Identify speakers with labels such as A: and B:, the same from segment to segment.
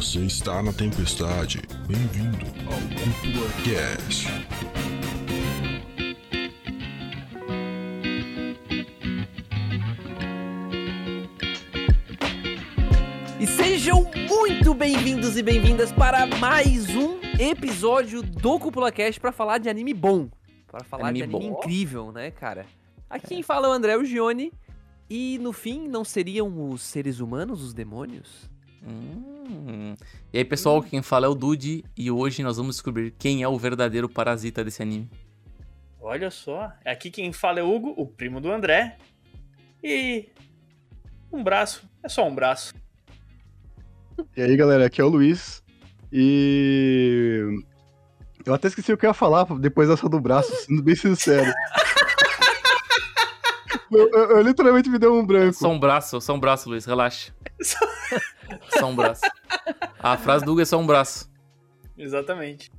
A: Você está na tempestade. Bem-vindo ao Cúpula Cast.
B: E sejam muito bem-vindos e bem-vindas para mais um episódio do Cúpula Cast para falar de anime bom. Para falar
C: Anime
B: de anime
C: bom.
B: incrível, né, cara? Aqui quem fala é o André o Gione. E no fim, não seriam os seres humanos os demônios?
C: Hum. E aí, pessoal, quem fala é o Dude e hoje nós vamos descobrir quem é o verdadeiro parasita desse anime.
D: Olha só, aqui quem fala é o Hugo, o primo do André. E. Um braço, é só um braço.
E: E aí, galera, aqui é o Luiz. E. Eu até esqueci o que eu ia falar depois dessa do braço, sendo bem sincero. eu, eu- eu literalmente me deu um branco.
C: Só um braço, só um braço, Luiz, relaxa. Só um braço. A frase do Hugo é só um braço.
D: Exatamente.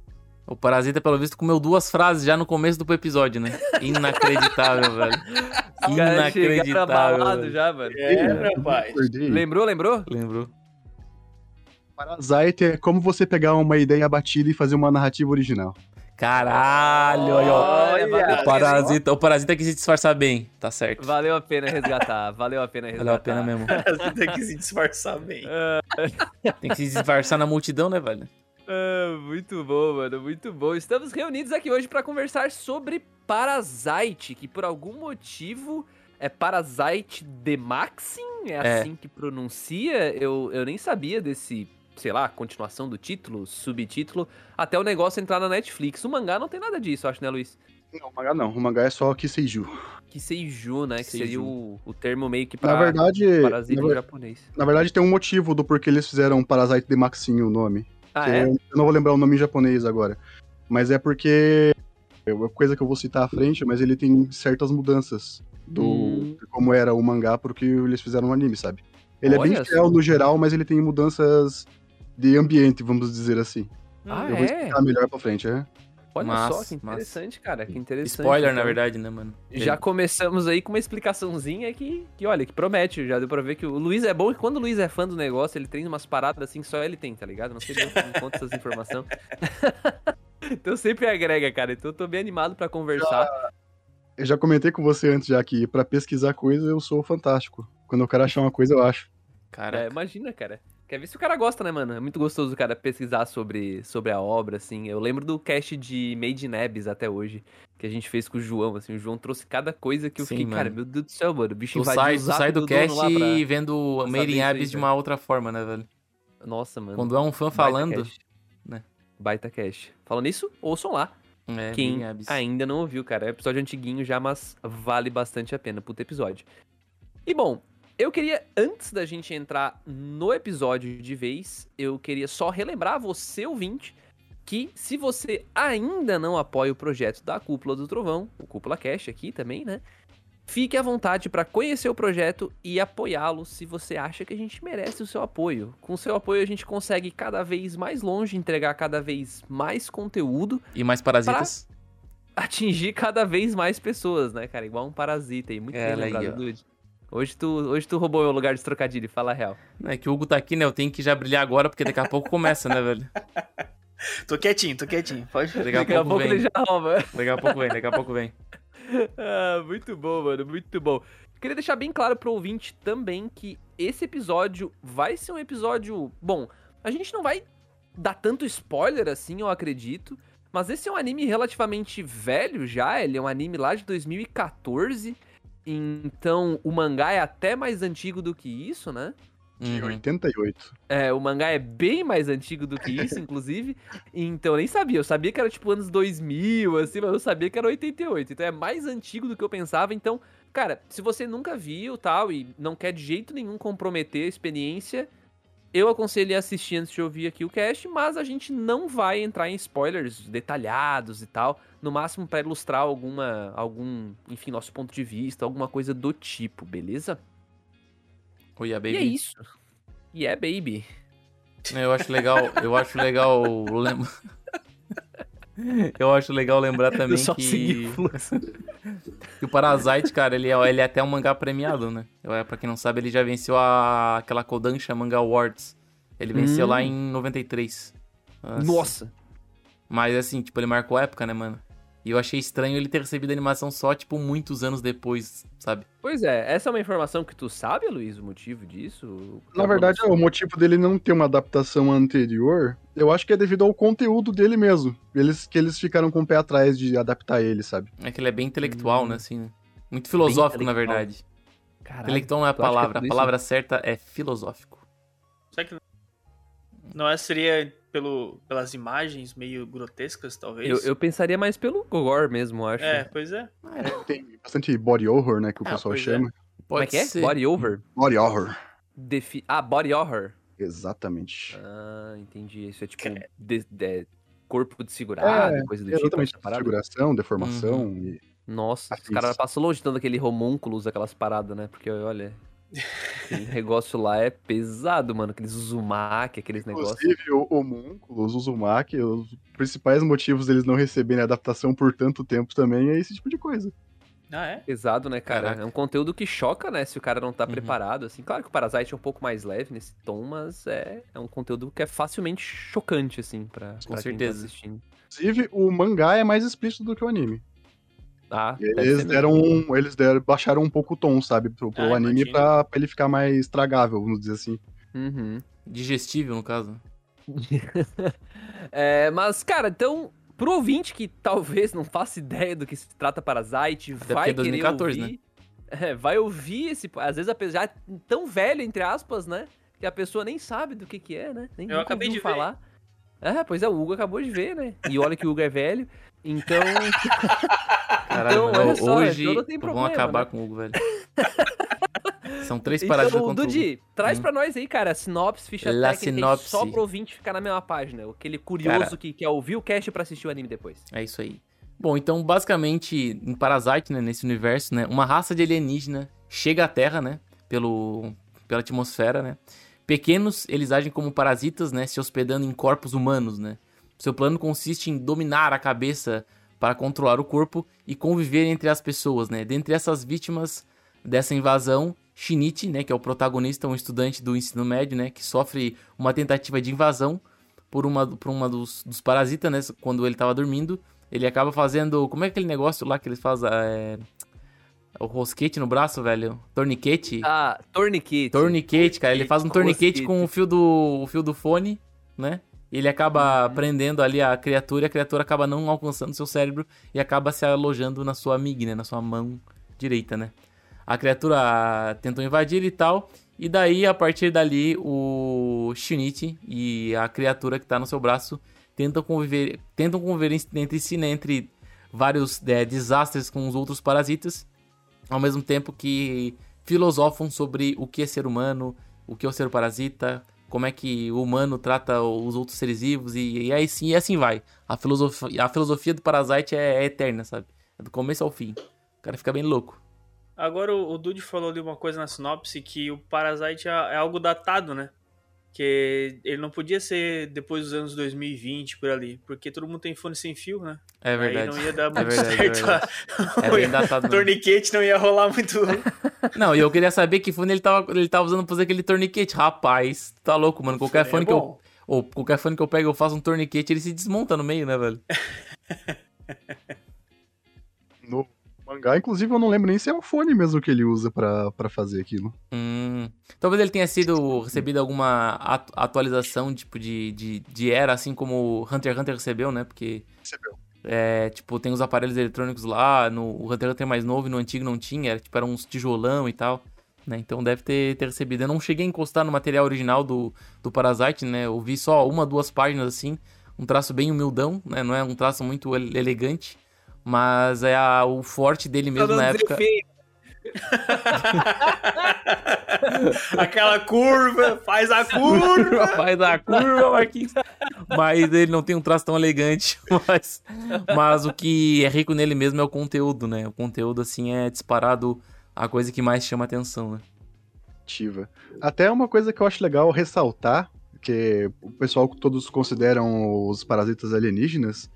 C: O parasita, pelo visto, comeu duas frases já no começo do episódio, né? Inacreditável, velho. Inacreditável. velho.
B: já, mano.
D: É, rapaz.
E: Acordei.
B: Lembrou, lembrou?
C: Lembrou?
E: Parasite é como você pegar uma ideia batida e fazer uma narrativa original.
C: Caralho.
B: Olha, valeu,
C: O parasita, o parasita quis se disfarçar bem, tá certo.
B: valeu a pena resgatar, valeu a pena resgatar.
C: Valeu a pena mesmo.
D: Tem que se disfarçar bem.
C: Tem que se disfarçar na multidão, né, velho?
B: Ah, muito bom, mano, muito bom. Estamos reunidos aqui hoje para conversar sobre Parasite, que por algum motivo é Parasite de Maxim, é,
C: É.
B: assim que pronuncia. Eu, eu nem sabia desse, sei lá, continuação do título, subtítulo, até o negócio entrar na Netflix. O mangá não tem nada disso, acho, né, Luiz?
E: Não, o mangá não. O mangá é só Kiseiju.
B: Kiseiju, né, que seria
C: Kiseiju.
B: o, o termo meio que pra
E: Na verdade,
B: parasita
E: na,
B: japonês.
E: na verdade, tem um motivo do porquê eles fizeram Parasite de Maxim o nome.
B: Ah, é?
E: Eu não vou lembrar o nome em japonês agora. Mas é porque. É uma coisa que eu vou citar à frente, mas ele tem certas mudanças do
B: Hum.
E: de como era o mangá pro que eles fizeram no anime, sabe? Ele é
B: Olha
E: bem fiel
B: só.
E: no geral, mas ele tem mudanças de ambiente, vamos dizer assim.
B: Ah,
E: eu vou
B: é?
E: explicar melhor pra frente, é?
B: Olha
C: Massa,
B: só, que
C: massa.
B: interessante, cara, que interessante.
C: Spoiler, na
B: então.
C: verdade, né, mano?
B: Já começamos aí com uma explicaçãozinha que, que, olha, que promete. Já deu pra ver que o Luiz é bom e quando o Luiz é fã do negócio, ele tem umas paradas assim que só ele tem, tá ligado? Não sei de onde ele conta essas informações. então sempre agrega, cara. Então eu tô bem animado pra conversar.
E: Eu já comentei com você antes já que pra pesquisar coisa eu sou fantástico. Quando eu quero achar uma coisa, eu acho.
B: É,
C: Cara,
B: imagina, cara. Quer ver se o cara gosta, né, mano? É muito gostoso o cara pesquisar sobre, sobre a obra, assim. Eu lembro do cast de Made in Abyss até hoje, que a gente fez com o João, assim. O João trouxe cada coisa que eu
C: Sim,
B: fiquei, cara,
C: mano.
B: meu Deus do céu, mano. O bicho
C: tu sai, tu sai do
B: dono
C: cast
B: pra-
C: e vendo Made in
B: isso
C: Abyss de uma outra forma, né, velho?
B: Nossa, mano.
C: Quando é um fã
B: Baita
C: falando,
B: cast.
C: né?
B: Baita cast. Falando nisso, ouçam lá.
C: é,
B: Quem ainda não ouviu, cara. É um episódio antiguinho já, mas vale bastante a pena. Puta episódio. E bom, eu queria, antes da gente entrar no episódio de vez, eu queria só relembrar você, ouvinte, que se você ainda não apoia o projeto da Cúpula do Trovão, o Cúpula Cash aqui também, né? Fique à vontade para conhecer o projeto e apoiá-lo se você acha que a gente merece o seu apoio. Com o seu apoio a gente consegue cada vez mais longe, entregar cada vez mais conteúdo
C: E mais parasitas.
B: atingir cada vez mais pessoas, né, cara? Igual um parasita aí. Muito
C: É,
B: bem lembrado. Dude. Hoje tu, hoje tu roubou meu lugar de trocadilho, fala a real.
C: É que o Hugo tá aqui, né? Eu tenho que já brilhar agora, porque daqui a pouco começa, né, velho?
D: Tô quietinho, tô quietinho. Pode.
C: Daqui a, pouco,
B: ele
C: vem.
B: já rouba.
C: Daqui a pouco vem, daqui a pouco vem.
B: ah, muito bom, mano, muito bom. Queria deixar bem claro pro ouvinte também que esse episódio vai ser um episódio. Bom, a gente não vai dar tanto spoiler assim, eu acredito. Mas esse é um anime relativamente velho já, ele é um anime lá de 2014. Então o mangá é até mais antigo do que isso, né?
E: De
C: Uhum.
E: 88.
B: É, o mangá é bem mais antigo do que isso, inclusive. Então eu nem sabia. Eu sabia que era tipo anos 2000, assim, mas eu sabia que era 88. Então é mais antigo do que eu pensava. Então, cara, se você nunca viu tal e não quer de jeito nenhum comprometer a experiência, eu aconselho a assistir antes de ouvir aqui o cast. Mas a gente não vai entrar em spoilers detalhados e tal. No máximo pra ilustrar alguma, algum, enfim, nosso ponto de vista, alguma coisa do tipo, beleza?
C: Oi, a baby.
B: E é isso. E é, baby.
C: Eu acho legal, eu acho legal. Eu acho legal lembrar também
B: Eu só
C: que... que o Parasite, cara, ele é, ele é até um mangá premiado, né? É, pra quem não sabe, ele já venceu a... aquela Kodansha Manga Awards. Ele venceu
B: Hum.
C: lá em 93.
B: Nossa.
C: Mas assim, tipo, ele marcou época, né, mano? E eu achei estranho ele ter recebido a animação só, tipo, muitos anos depois, sabe?
B: Pois é, essa é uma informação que tu sabe, Luiz, o motivo disso?
E: Na verdade, o motivo dele não ter uma adaptação anterior, eu acho que é devido ao conteúdo dele mesmo. Eles que eles ficaram com o pé atrás de adaptar ele, sabe?
C: É que ele é bem intelectual,
B: Hum.
C: né, assim, né? Muito filosófico, na verdade.
B: Caralho.
C: Intelectual não é a
B: é
C: palavra,
B: tudo
C: a palavra certa é filosófico.
D: Será que não é, seria pelo, pelas imagens meio grotescas, talvez?
B: Eu, eu pensaria mais pelo gore mesmo, eu acho.
D: É, pois é.
E: Tem bastante body horror, né, que o
D: Ah,
E: pessoal
D: é.
E: chama.
B: Como é que é?
C: ser.
B: Body over?
E: Body horror.
B: Defi... Ah, body horror.
E: Exatamente.
B: Ah, entendi. Isso é tipo
D: Que-
B: de- de- corpo desfigurado, coisa do tipo.
E: Exatamente.
B: essa parada?
E: Figuração, deformação e
B: Nossa, os
E: Afins.
B: caras passam longe dando aquele homúnculos, aquelas paradas, né? Porque, olha, aquele negócio lá é pesado, mano. Aqueles uzumaki, aqueles negócios.
E: Inclusive, o homúnculos, o Uzumaki, os principais motivos deles não receberem adaptação por tanto tempo também é esse tipo de coisa.
D: Ah, é?
B: Pesado, né, cara?
C: Caraca.
B: É um conteúdo que choca, né? Se o cara não tá
C: Uhum.
B: preparado, assim. Claro que o Parasite é um pouco mais leve nesse tom, mas é, é um conteúdo que é facilmente chocante, assim, pra,
C: Com
B: pra quem
C: certeza.
B: tá assistindo.
E: Inclusive, o mangá é mais explícito do que o anime.
B: Ah,
E: Eles deram, um- eles deram, baixaram um pouco o tom, sabe, pro, pro
D: Ah,
E: anime pra, pra ele ficar mais tragável, vamos dizer assim.
B: Uhum.
C: Digestível, no caso.
B: É, mas, cara, então, pro ouvinte que talvez não faça ideia do que se trata Parasite,
C: porque
B: vai
C: é 2014,
B: querer ouvir. É, vai ouvir esse. Às vezes, apesar de tão velho, entre aspas, né? Que a pessoa nem sabe do que, que é, né? Nem
D: Eu acabei de ver.
B: falar. É, pois é, o Hugo acabou de ver, né? E olha que o Hugo é velho. Então.
C: Caralho,
B: Então,
C: mano,
B: só,
C: hoje
B: então
C: vão
B: problema,
C: acabar
B: né?
C: com o Hugo, velho. São três
B: então,
C: contra o Hugo.
B: Dudi, traz
C: Hum.
B: pra nós aí, cara, sinopse, ficha
C: La
B: técnica,
C: sinopse.
B: só pro ouvinte ficar na mesma página. Aquele curioso
C: Cara.
B: que quer ouvir o cast pra assistir o anime depois.
C: É isso aí. Bom, então, basicamente, em Parasite, né, nesse universo, né, uma raça de alienígena chega à Terra, né, pelo, pela atmosfera, né. Pequenos, eles agem como parasitas, né, se hospedando em corpos humanos, né. Seu plano consiste em dominar a cabeça para controlar o corpo e conviver entre as pessoas, né. Dentre essas vítimas dessa invasão, Shinichi, né, que é o protagonista, um estudante do ensino médio, né, que sofre uma tentativa de invasão por uma, por uma dos, dos parasitas, né, quando ele tava dormindo. Ele acaba fazendo. Como é aquele negócio lá que eles fazem? É, o rosquete no braço, velho? Torniquete?
B: Ah, Tourniquet.
C: Torniquete, cara. Ele faz um torniquete com o fio do, o fio do fone, né? Ele acaba
B: Uhum.
C: prendendo ali a criatura e a criatura acaba não alcançando seu cérebro e acaba se alojando na sua amiga, né? Na sua mão direita, né? A criatura tentou invadir e tal. E daí, a partir dali, o Shinichi e a criatura que tá no seu braço tentam conviver, tentam conviver en- entre si, né? Entre vários é, desastres com os outros parasitas. Ao mesmo tempo que filosofam sobre o que é ser humano, o que é o ser parasita, como é que o humano trata os outros seres vivos e, e aí sim, e assim vai. A filosofia, a filosofia do Parasite é, é eterna, sabe? É do começo ao fim. O cara fica bem louco.
D: Agora o, o Dude falou ali uma coisa na sinopse que o Parasite é, é algo datado, né? Que ele não podia ser depois dos anos 2020 por ali, porque todo mundo tem fone sem fio, né?
C: É
D: Aí
C: verdade.
D: não ia dar muito
C: verdade, é
D: certo.
C: É datado. mesmo.
D: Torniquete não ia rolar muito.
C: Não, e eu queria saber que fone ele tava, ele tava usando pra fazer aquele torniquete. Rapaz, tá louco, mano. Qualquer fone
D: é
C: que eu. Ou qualquer fone que eu pego, eu faço um torniquete, ele se desmonta no meio, né, velho?
E: Mangá, inclusive, eu não lembro nem se é um fone mesmo que ele usa pra, pra fazer aquilo.
C: Hum, talvez ele tenha sido recebido alguma atu- atualização, tipo, de, de, de era, assim como o Hunter x Hunter recebeu, né? Porque,
E: Recebeu.
C: é, tipo, tem os aparelhos eletrônicos lá, no o Hunter x Hunter mais novo e no antigo não tinha, era, tipo, era uns tijolão e tal, né? Então deve ter, ter recebido. Eu não cheguei a encostar no material original do, do Parasite, né? Eu vi só uma, duas páginas, assim, um traço bem humildão, né? Não é um traço muito ele- elegante, mas é a- o forte dele mesmo na época...
D: Aquela curva, faz a curva.
C: Vai dar curva, Marquinhos. Mas ele não tem um traço tão elegante. Mas, mas o que é rico nele mesmo é o conteúdo, né? O conteúdo, assim, é disparado a coisa que mais chama atenção, né?
E: Ativa. Até uma coisa que eu acho legal ressaltar, que o pessoal todos consideram os parasitas alienígenas,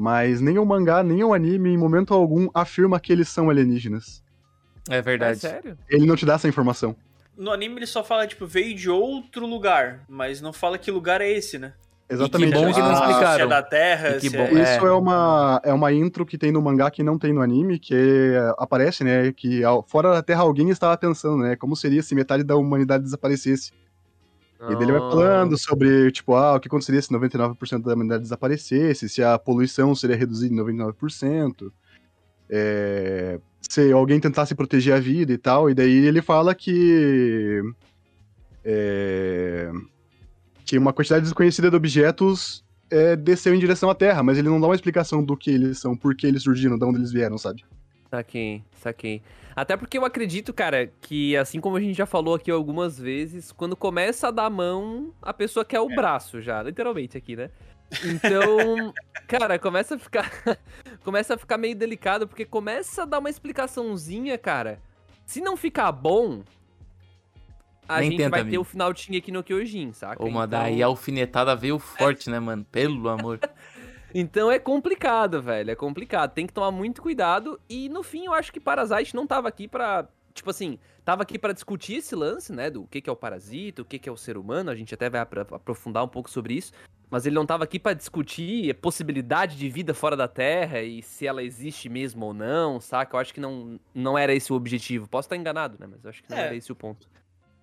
E: mas nem o mangá, nem o anime, em momento algum, afirma que eles são alienígenas.
C: É
B: É
C: verdade.
B: sério?
E: Ele não te dá essa informação.
D: no anime ele só fala, tipo, veio de outro lugar, mas não fala que lugar é esse, né?
E: Exatamente.
C: bom que não
E: Ah,
C: explicaram.
D: Se é da Terra,
C: E que
D: se
C: bom,
D: é...
E: Isso é. uma, é uma intro que tem no mangá que não tem no anime, que é- aparece, né? Que fora da Terra alguém estava pensando, né? Como seria se metade da humanidade desaparecesse. E daí ele vai
B: Ah.
E: falando sobre, tipo, ah, o que aconteceria se 99% da humanidade desaparecesse, se a poluição seria reduzida em 99%, é, se alguém tentasse proteger a vida e tal, e daí ele fala que é, que uma quantidade desconhecida de objetos é, desceu em direção à Terra, mas ele não dá uma explicação do que eles são, por que eles surgiram, de onde eles vieram, sabe?
B: Saquei, saquei. Até porque eu acredito, cara, que assim como a gente já falou aqui algumas vezes, quando começa a dar a mão, a pessoa quer o braço já, literalmente aqui, né? Então, cara, começa a ficar começa a ficar meio delicado porque começa a dar uma explicaçãozinha, cara. Se não ficar bom, a
C: Nem
B: gente
C: tenta,
B: vai ter
C: amigo.
B: é o final de Shingeki no Kyojin, saca?
C: Ô, mas
B: Então-
C: daí a alfinetada veio forte, né, mano? Pelo amor.
B: Então é complicado, velho. É complicado. Tem que tomar muito cuidado. E no fim, eu acho que Parasite não tava aqui pra. Tipo assim, tava aqui pra discutir esse lance, né? Do que, que é o parasita, o que, que é o ser humano. A gente até vai apro- aprofundar um pouco sobre isso. Mas ele não tava aqui pra discutir a possibilidade de vida fora da Terra e se ela existe mesmo ou não, saca? Eu acho que não, não era esse o objetivo. Posso estar enganado, né? Mas eu acho que não
D: É.
B: era esse o ponto.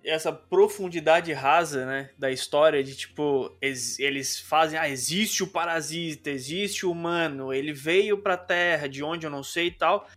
D: Essa profundidade rasa, né, da história de tipo, ex- eles fazem, ah, existe o parasita, existe o humano, ele veio pra Terra, de onde eu não sei e tal.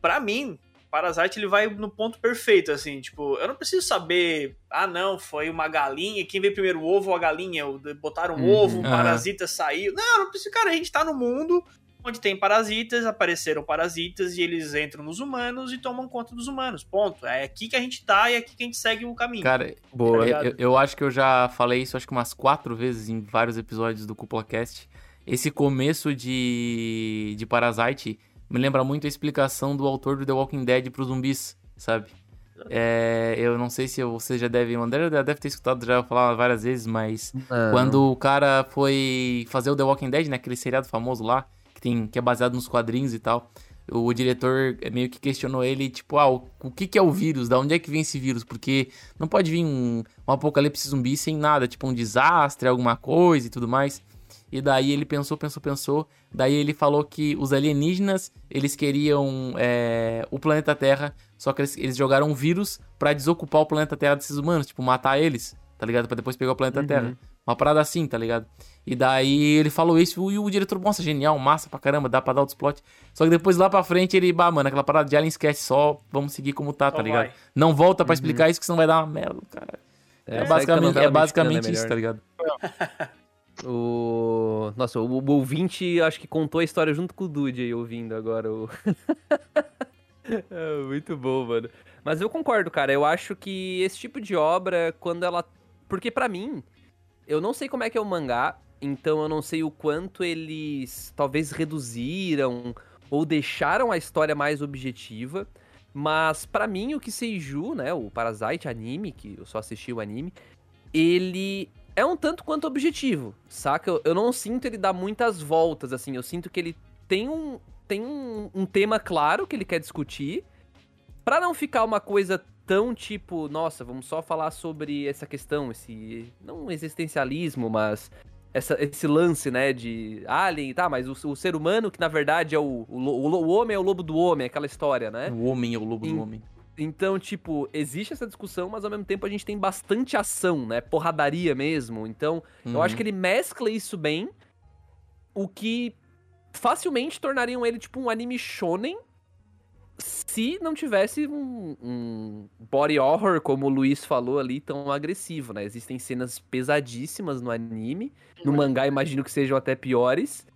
D: Pra mim, Parasite ele vai no ponto perfeito, assim, tipo, eu não preciso saber, ah, não, foi uma galinha, quem veio primeiro, o ovo ou a galinha? O- Botaram um
B: Uhum.
D: ovo,
C: Aham.
D: parasita saiu. Não, eu não preciso, cara, a gente tá no mundo onde tem parasitas, apareceram parasitas e eles entram nos humanos e tomam conta dos humanos. Ponto. É aqui que a gente tá e é aqui que a gente segue o caminho.
C: Cara,
B: Boa.
C: eu, eu- eu acho que eu já falei isso acho que umas quatro vezes em vários episódios do CúpulaCast. Esse começo de, de Parasite me lembra muito a explicação do autor do The Walking Dead pros zumbis, sabe? É, eu não sei se você já deve... O André já deve ter escutado já falar várias vezes, mas... Quando o cara foi fazer o The Walking Dead, né? Aquele seriado famoso lá, tem, que é baseado nos quadrinhos e tal. O diretor meio que questionou ele, tipo, ah, o, o que, que é o vírus? Da onde é que vem esse vírus? Porque não pode vir um, um apocalipse zumbi sem nada, tipo um desastre, alguma coisa e tudo mais. E daí ele pensou, pensou, pensou. Daí ele falou que os alienígenas, eles queriam é, o planeta Terra, só que eles, eles jogaram um vírus pra desocupar o planeta Terra desses humanos, tipo, matar eles, tá ligado? Pra depois pegar o planeta
B: Uhum.
C: Terra. Uma parada assim, tá ligado? E daí ele falou isso e o diretor, nossa, genial, massa pra caramba, dá pra dar outros plot. Só que depois lá pra frente ele, bah, mano, aquela parada de Alien esquece só, vamos seguir como tá,
D: Só
C: tá ligado?
D: vai.
C: Não volta pra explicar isso que senão vai dar uma merda, cara. É,
B: que a
C: basicamente, é basicamente
B: é
C: isso, tá ligado?
B: O. Nossa, o, o ouvinte acho que contou a história junto com o Dude aí ouvindo agora. O... É, muito bom, mano. Mas eu concordo, cara. Eu acho que esse tipo de obra, quando ela. Porque pra mim, eu não sei como é que é o mangá, então eu não sei o quanto eles talvez reduziram ou deixaram a história mais objetiva. Mas pra mim, o que Seiju, né, o Parasite anime, que eu só assisti o anime, ele é um tanto quanto objetivo, saca? Eu, eu não sinto ele dar muitas voltas, assim. Eu sinto que ele tem um, tem um, um tema claro que ele quer discutir, Pra não ficar uma coisa tão tipo, nossa, vamos só falar sobre essa questão, esse. Não existencialismo, mas. Essa, esse lance, né, de alien, tá, mas o, o ser humano que na verdade é o, o, o, homem é o lobo do homem, aquela história, né?
C: O homem é o lobo
B: Em-
C: do homem.
B: Então, tipo, existe essa discussão, mas ao mesmo tempo a gente tem bastante ação, né? Porradaria mesmo. Então, eu
C: Uhum.
B: acho que ele mescla isso bem, o que facilmente tornariam ele, tipo, um anime shonen se não tivesse um, um body horror, como o Luiz falou ali, tão agressivo, né? Existem cenas pesadíssimas no anime. No mangá, imagino que sejam até piores.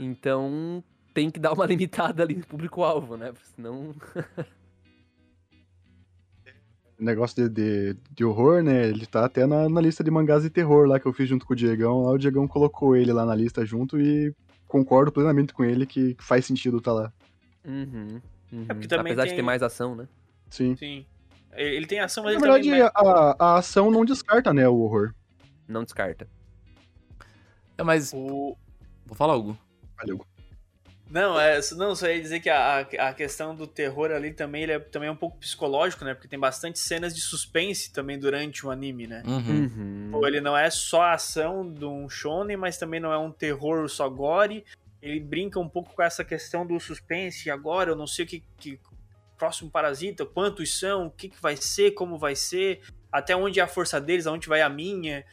B: Então, tem que dar uma limitada ali no público-alvo, né? Senão.
E: negócio de, de, de horror, né? Ele tá até na, na lista de mangás de terror lá que eu fiz junto com o Diegão. Lá o Diegão colocou ele lá na lista junto e concordo plenamente com ele que faz sentido tá lá.
B: Uhum, uhum.
D: É porque também
B: Apesar de
D: tem-
B: ter mais ação, né?
E: Sim.
D: Sim. Ele tem ação, mas
E: Na
D: ele
E: verdade,
D: também...
E: a, a ação não descarta, né, o horror.
B: Não descarta.
C: É, mas.
D: O...
C: Vou falar algo.
E: Valeu.
D: Não, é, não, só ia dizer que a, a questão do terror ali também, ele é, também é um pouco psicológico, né? Porque tem bastante cenas de suspense também durante o anime, né?
C: Uhum.
B: Uhum.
D: Pô, ele não é só a ação de um shonen, mas também não é um terror só gore. Ele brinca um pouco com essa questão do suspense. Agora eu não sei o que, que próximo parasita, quantos são, o que, que vai ser, como vai ser, até onde é a força deles, aonde vai a minha,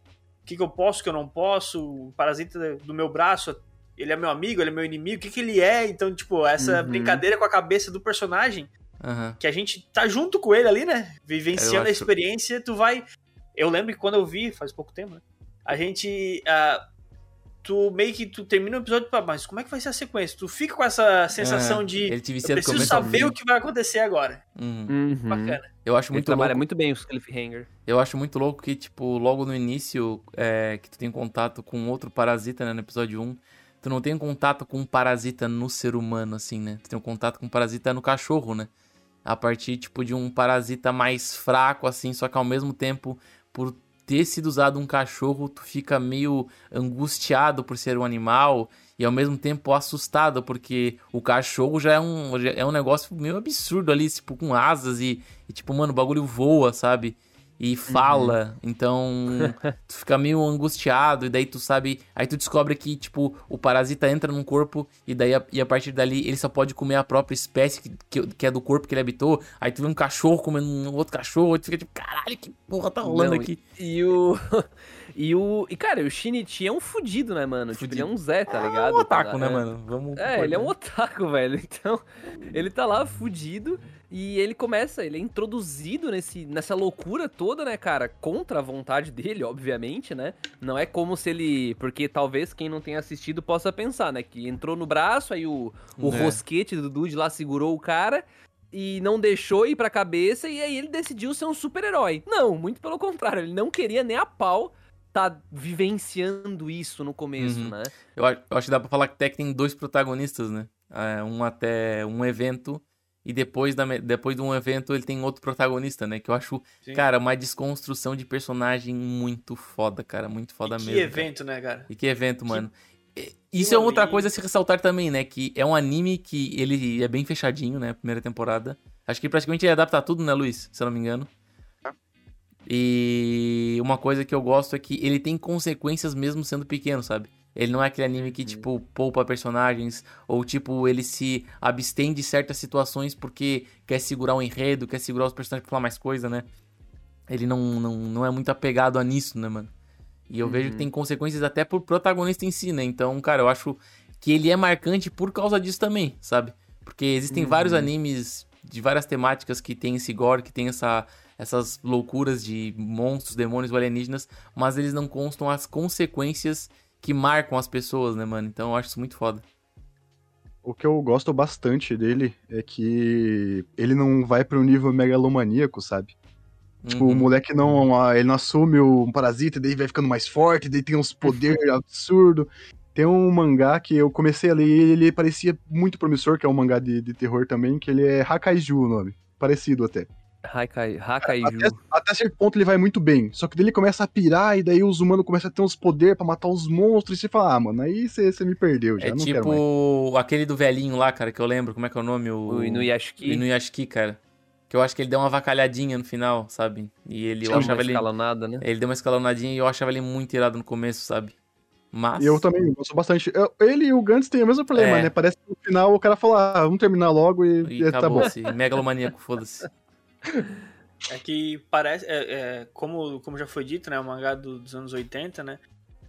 D: o que, que eu posso, o que eu não posso, o parasita do meu braço, ele é meu amigo, ele é meu inimigo, o que, que ele é? Então, tipo, essa
B: Uhum.
D: brincadeira com a cabeça do personagem
C: Aham.
D: que a gente tá junto com ele ali, né? Vivenciando
C: Eu
D: a
C: acho-
D: experiência, tu vai. Eu lembro que quando eu vi, faz pouco tempo, né? A gente. ah, tu meio que tu termina o episódio, pá, mas como é que vai ser a sequência? Tu fica com essa sensação
C: É,
D: de.
C: Ele te
D: Eu
C: vicia do
D: preciso saber o que vai acontecer agora.
C: Uhum.
B: Uhum.
D: Bacana.
C: Eu acho
B: Ele
C: muito
B: trabalha
C: louco.
B: muito bem os cliffhanger.
C: Eu acho muito louco que, tipo, logo no início, é, que tu tem contato com outro parasita, né, no episódio 1, tu não tem contato com um parasita no ser humano, assim, né? Tu tem um contato com um parasita no cachorro, né? A partir, tipo, de um parasita mais fraco, assim, só que ao mesmo tempo, por ter sido usado um cachorro, tu fica meio angustiado por ser um animal e ao mesmo tempo assustado, porque o cachorro já é um, já é um negócio meio absurdo ali, tipo, com asas e, e, tipo, mano, o bagulho voa, sabe? E fala, então tu fica meio angustiado, e daí tu sabe. Aí tu descobre que, tipo, o parasita entra num corpo, e daí a, e a partir dali ele só pode comer a própria espécie que, que, que é do corpo que ele habitou. Aí tu vê um cachorro comendo um outro cachorro, aí tu fica tipo, caralho, que porra tá rolando
B: Não,
C: aqui?
B: E o. E o. E, cara, o Shinichi é um fudido, né, mano? Tipo, ele é um Zé, tá
C: É
B: ligado?
C: um otaku, né,
B: É.
C: mano? Vamos.
B: É, ele é um otaku, velho. Então, ele tá lá fudido e ele começa, ele é introduzido nesse, nessa loucura toda, né, cara? Contra a vontade dele, obviamente, né? Não é como se ele. Porque talvez quem não tenha assistido possa pensar, né? Que entrou no braço, aí o, o
C: É.
B: rosquete do Dude lá segurou o cara. E não deixou ir pra cabeça, e aí ele decidiu ser um super-herói. Não, muito pelo contrário, ele não queria nem a pau tá vivenciando isso no começo,
C: Uhum.
B: né?
C: Eu, acho- eu acho que dá pra falar que até que tem dois protagonistas, né? É, um até um evento. E depois, da, depois de um evento ele tem outro protagonista, né? Que eu acho,
D: Sim.
C: cara, uma desconstrução de personagem muito foda, cara. Muito foda
D: E que
C: mesmo. cara.
D: evento, né, cara?
C: E que evento, mano. E- Isso é outra coisa a se ressaltar também, né? Que é um anime que ele é bem fechadinho, né? Primeira temporada. Acho que praticamente ele adapta tudo, né, Luiz? Se eu não me engano. E uma coisa que eu gosto é que ele tem consequências mesmo sendo pequeno, sabe? Ele não é aquele anime que, tipo, poupa personagens, ou, tipo, ele se abstém de certas situações porque quer segurar o enredo, quer segurar os personagens pra falar mais coisa, né? Ele não, não, não é muito apegado a nisso, né, mano? E eu vejo que
B: Uhum.
C: tem consequências até pro protagonista em si, né? Então, cara, eu acho que ele é marcante por causa disso também, sabe? Porque existem
B: Uhum.
C: vários animes de várias temáticas que tem esse gore, que tem essa, essas loucuras de monstros, demônios ou alienígenas, mas eles não constam as consequências que marcam as pessoas, né, mano? Então eu acho isso muito foda.
E: O que eu gosto bastante dele é que ele não vai pro nível megalomaníaco, sabe? Tipo, o
C: Uhum.
E: moleque não, ele não assume o parasita, daí vai ficando mais forte, daí tem uns poderes absurdos. Tem um mangá que eu comecei a ler e ele parecia muito promissor, que é um mangá de, de terror também, que ele é Hakaiju o nome. Parecido até.
B: Hakai, Hakaiju.
E: Até, até certo ponto ele vai muito bem. Só que daí ele começa a pirar e daí os humanos começam a ter uns poderes pra matar os monstros. E você fala, ah, mano, aí você me perdeu já,
C: É
E: não quero mais.
C: tipo aquele do velhinho lá, cara, que eu lembro, como é que é o nome? O,
B: O Inuyashiki.
C: O Inuyashiki, cara. Que eu acho que ele deu uma vacalhadinha no final, sabe? E ele, eu
B: Chama
C: achava ele...
B: escalonada, né?
C: Ele deu uma escalonadinha e eu achava ele muito irado no começo, sabe? Mas...
E: Eu também gosto bastante. Eu- ele e o Gantz têm o mesmo problema,
C: É.
E: né? Parece que no final o cara fala, ah, vamos terminar logo e,
C: E
E: e tá bom.
C: acabou-se. Megalomaníaco, foda-se.
D: É que parece, é, é, como, como já foi dito, né, o mangá do- dos anos 80, né,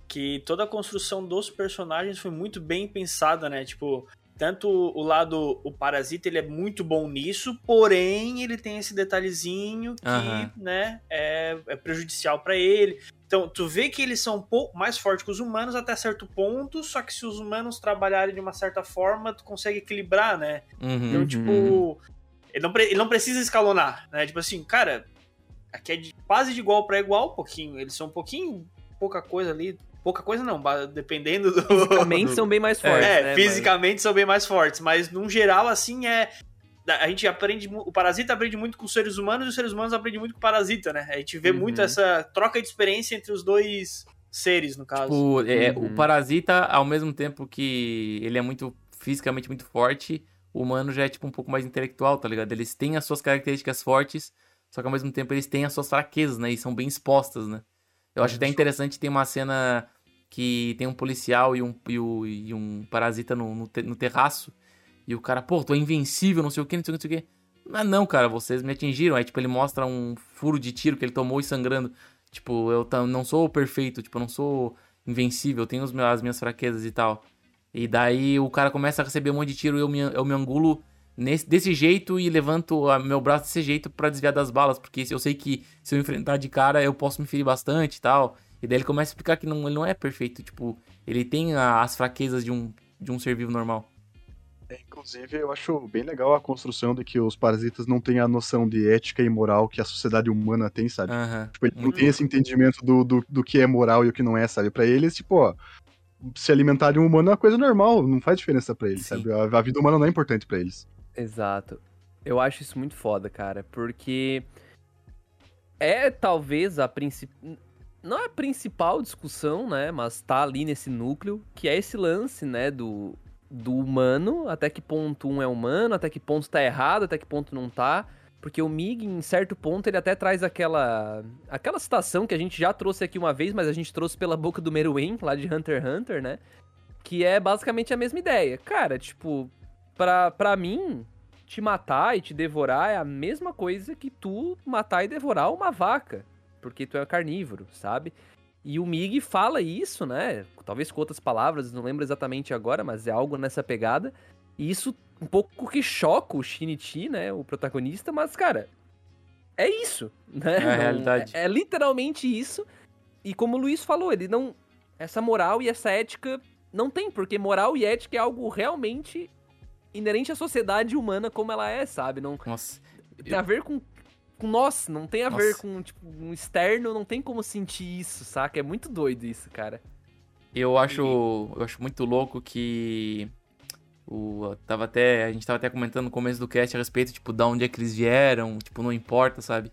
D: que toda a construção dos personagens foi muito bem pensada, né, tipo, tanto o lado, o Parasita, ele é muito bom nisso, porém ele tem esse detalhezinho que,
C: Aham.
D: né, é, é prejudicial pra ele. Então, tu vê que eles são um pouco mais fortes que os humanos até certo ponto, só que se os humanos trabalharem de uma certa forma, tu consegue equilibrar, né?
C: Uhum.
D: Então, tipo, ele não, pre- ele não precisa escalonar, né? Tipo assim, cara, aqui é de- quase de igual pra igual, um pouquinho. Eles são um pouquinho, pouca coisa ali. Pouca coisa não, dependendo do.
B: Fisicamente são bem mais fortes,
D: é,
B: né?
D: fisicamente são bem mais fortes, mas num geral, assim, é. A gente aprende. O parasita aprende muito com os seres humanos e os seres humanos aprendem muito com o parasita, né? A gente vê
B: Uhum.
D: muito essa troca de experiência entre os dois seres, no caso.
C: Tipo, é,
B: Uhum.
C: o Parasita, ao mesmo tempo que ele é muito fisicamente muito forte, o humano já é, tipo, um pouco mais intelectual, tá ligado? Eles têm as suas características fortes, só que ao mesmo tempo eles têm as suas fraquezas, né? E são bem expostas, né? Eu acho até interessante, tem uma cena que tem um policial e um, e, o- e um parasita no, no, te- no terraço, e o cara, pô, tô invencível, não sei o que, não sei o que, não sei o que. Mas não, cara, vocês me atingiram. Aí, tipo, ele mostra um furo de tiro que ele tomou e sangrando. Tipo, eu não sou perfeito, tipo, eu não sou invencível, eu tenho as minhas fraquezas e tal. E daí o cara começa a receber um monte de tiro e eu me, eu me angulo nesse, desse jeito e levanto a- meu braço desse jeito pra desviar das balas, porque eu sei que se eu enfrentar de cara eu posso me ferir bastante e tal. E daí ele começa a explicar que não, ele não é perfeito, tipo, ele tem a- as fraquezas de um, de um ser vivo normal.
E: É, inclusive, eu acho bem legal a construção de que os parasitas não têm a noção de ética e moral que a sociedade humana tem, sabe?
C: Aham.
E: Tipo, ele não tem esse entendimento do, do, do que é moral e o que não é, sabe? Pra eles, tipo, ó, se alimentar de um humano é uma coisa normal, não faz diferença pra eles,
C: Sim.
E: sabe? A, a vida humana não é importante pra eles.
B: Exato. Eu acho isso muito foda, cara, porque é talvez a principal. Não é a principal discussão, né? Mas tá ali nesse núcleo, que é esse lance, né? Do, do humano, até que ponto um é humano, até que ponto tá errado, até que ponto não tá. Porque o Mig, em certo ponto, ele até traz aquela. aquela citação que a gente já trouxe aqui uma vez, mas a gente trouxe pela boca do Meruem, lá de Hunter x Hunter, né? Que é basicamente a mesma ideia. Cara, tipo, pra, pra mim, te matar e te devorar é a mesma coisa que tu matar e devorar uma vaca. Porque tu é carnívoro, sabe? E o Mig fala isso, né? Talvez com outras palavras, não lembro exatamente agora, mas é algo nessa pegada. E isso um pouco que choca o Shinichi, né? O protagonista, mas, cara, é isso, né?
C: É a realidade.
B: É, é literalmente isso. E como o Luiz falou, ele não. Essa moral e essa ética não tem, porque moral e ética é algo realmente inerente à sociedade humana como ela é, sabe? Não
C: Nossa.
B: tem a ver com, com nós, não tem a ver
C: Nossa.
B: com, tipo, um externo, não tem como sentir isso, saca? É muito doido isso, cara.
C: Eu acho, eu acho muito louco que o tava até, a gente tava até comentando no começo do cast a respeito, tipo, da onde é que eles vieram, tipo, não importa, sabe?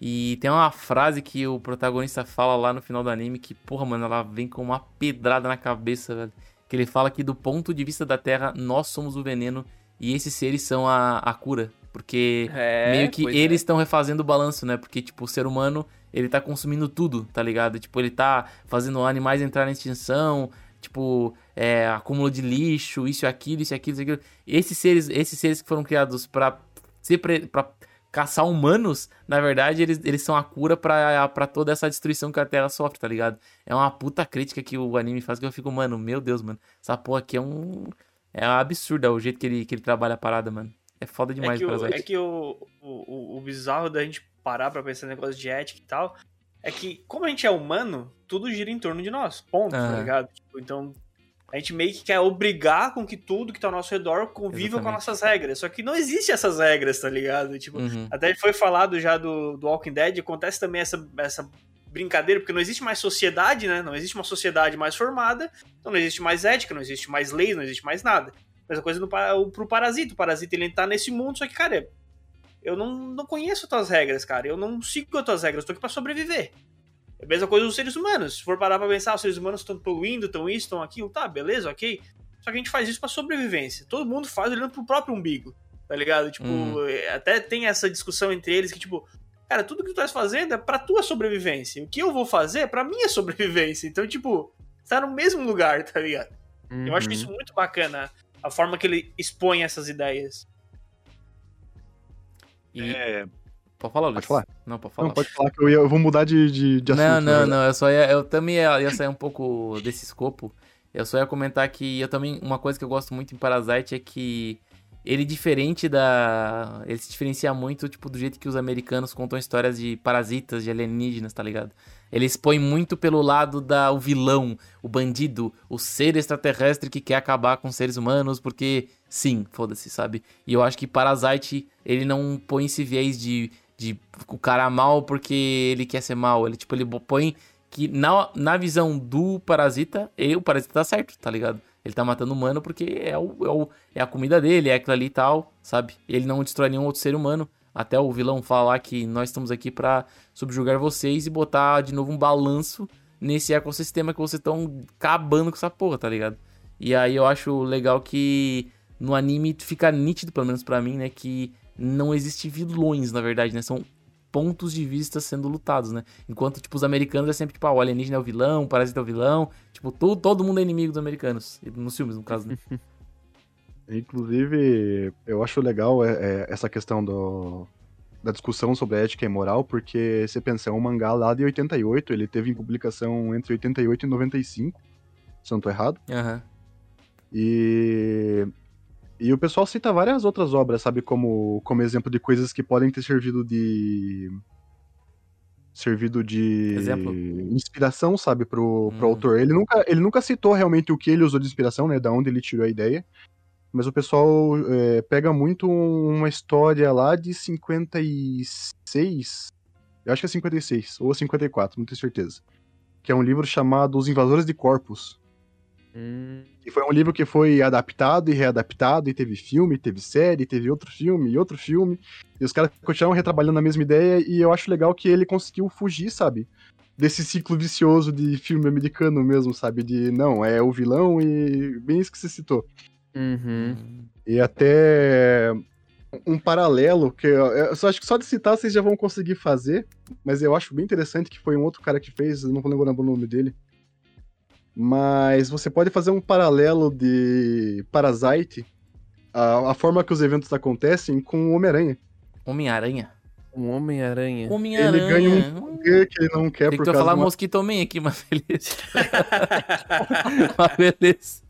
C: E tem uma frase que o protagonista fala lá no final do anime que, porra, mano, ela vem com uma pedrada na cabeça, velho. Que ele fala que do ponto de vista da Terra, nós somos o veneno e esses seres são a, a cura. Porque
B: É,
C: meio que
B: pois
C: eles estão refazendo o balanço, né? Porque, tipo, o ser humano, ele tá consumindo tudo, tá ligado? Tipo, ele tá fazendo animais entrar em extinção, tipo, é, acúmulo de lixo, isso e aquilo, isso e aquilo, isso e aquilo. Esses seres, esses seres que foram criados ser pre, pra caçar humanos, na verdade, eles, eles são a cura pra, pra toda essa destruição que a Terra sofre, tá ligado? É uma puta crítica que o anime faz que eu fico, mano, meu Deus, mano. Essa porra aqui é um... É absurdo é o jeito que ele, que ele trabalha a parada, mano. É foda
D: É
C: demais
D: que,
C: o
D: é que o, o, o bizarro da gente parar pra pensar no negócio de ética e tal é que, como a gente é humano, tudo gira em torno de nós. Ponto, tá
C: Aham.
D: ligado? Tipo, então, a gente meio que quer obrigar com que tudo que tá ao nosso redor conviva com
C: Exatamente.
D: as nossas regras. Só que não existe essas regras, tá ligado? Tipo,
C: Uhum.
D: até foi falado já do, do Walking Dead, acontece também essa, essa brincadeira, porque não existe mais sociedade, né? Não existe uma sociedade mais formada, então não existe mais ética, não existe mais leis, não existe mais nada. Mesma coisa no, pro parasita. O parasita ele tá nesse mundo, só que, cara, eu não, não conheço as tuas regras, cara. Eu não sigo as tuas regras, eu tô aqui pra sobreviver. É a mesma coisa dos seres humanos. Se for parar pra pensar, os seres humanos estão poluindo, estão isso, estão aquilo, tá, beleza, ok. Só que a gente faz isso pra sobrevivência. Todo mundo faz olhando pro próprio umbigo, tá ligado? Tipo,
C: Hum.
D: é, até tem essa discussão entre eles que, tipo, cara, tudo que tu estás fazendo é pra tua sobrevivência. O que eu vou fazer é pra minha sobrevivência. Então, tipo, tá no mesmo lugar, tá ligado? Eu acho
B: Uhum.
D: isso muito bacana, a forma que ele expõe essas ideias.
C: E...
E: É,
C: Pode falar, Luiz.
E: falar?
C: Não, pode falar.
E: não, pode falar que eu, ia- eu vou mudar de, de, de assunto.
C: não, não,
E: verdade.
C: não. Eu só ia, eu também ia, ia sair um pouco desse escopo. Eu só ia comentar que eu também. Uma coisa que eu gosto muito em Parasite é que ele diferente da. Ele se diferencia muito, tipo, do jeito que os americanos contam histórias de parasitas, de alienígenas, tá ligado? Ele expõe muito pelo lado da o vilão, o bandido, o ser extraterrestre que quer acabar com seres humanos, porque sim, foda-se, sabe? E eu acho que Parasite, ele não põe esse viés de, de o cara mal porque ele quer ser mal. Ele, tipo, ele põe que na, na visão do parasita, ele, o parasita tá certo, tá ligado? Ele tá matando humano porque é, o, é, o, é a comida dele, é aquilo ali e tal, sabe? Ele não destrói nenhum outro ser humano. Até o vilão falar que nós estamos aqui pra subjugar vocês e botar de novo um balanço nesse ecossistema que vocês estão acabando com essa porra, tá ligado? E aí eu acho legal que no anime fica nítido, pelo menos pra mim, né, que não existe vilões, na verdade, né? São pontos de vista sendo lutados, né? Enquanto, tipo, os americanos é sempre, tipo, ah, o alienígena é o vilão, o parasita é o vilão. Tipo, todo, todo mundo é inimigo dos americanos. Nos filmes, no caso, né?
E: Inclusive, eu acho legal é, é, essa questão do, da discussão sobre a ética e moral, porque você pensa, é um mangá lá de 88, ele teve em publicação entre 88 e 95, se eu não tô errado.
C: Aham.
E: E, e o pessoal cita várias outras obras, sabe, como, como exemplo de coisas que podem ter servido de. servido de
C: Exemplo?
E: inspiração, sabe, pro, pro
C: Hum.
E: autor. Ele nunca, ele nunca citou realmente o que ele usou de inspiração, né, da onde ele tirou a ideia. Mas o pessoal é, pega muito uma história lá de 56. Eu acho que é 56, ou 54, não tenho certeza. Que é um livro chamado Os Invasores de Corpos.
B: Hum,
E: E foi um livro que foi adaptado e readaptado, e teve filme, teve série, teve outro filme e outro filme. E os caras continuam retrabalhando a mesma ideia, e eu acho legal que ele conseguiu fugir, sabe? Desse ciclo vicioso de filme americano mesmo, sabe? De não, é o vilão e bem isso que você citou.
B: Uhum.
E: E até um paralelo que eu, eu só acho que só de citar vocês já vão conseguir fazer, mas eu acho bem interessante que foi um outro cara que fez, não vou lembrar o nome dele. Mas você pode fazer um paralelo de Parasite, a, a forma que os eventos acontecem com o Homem-Aranha.
C: Homem-Aranha.
B: Um Homem-Aranha.
C: Homem-Aranha.
E: Ele ganha um poder que ele não quer
C: Tem
E: por
C: que eu
E: causa
C: falar
E: uma...
C: Mosquito Man aqui, mas beleza. mas beleza.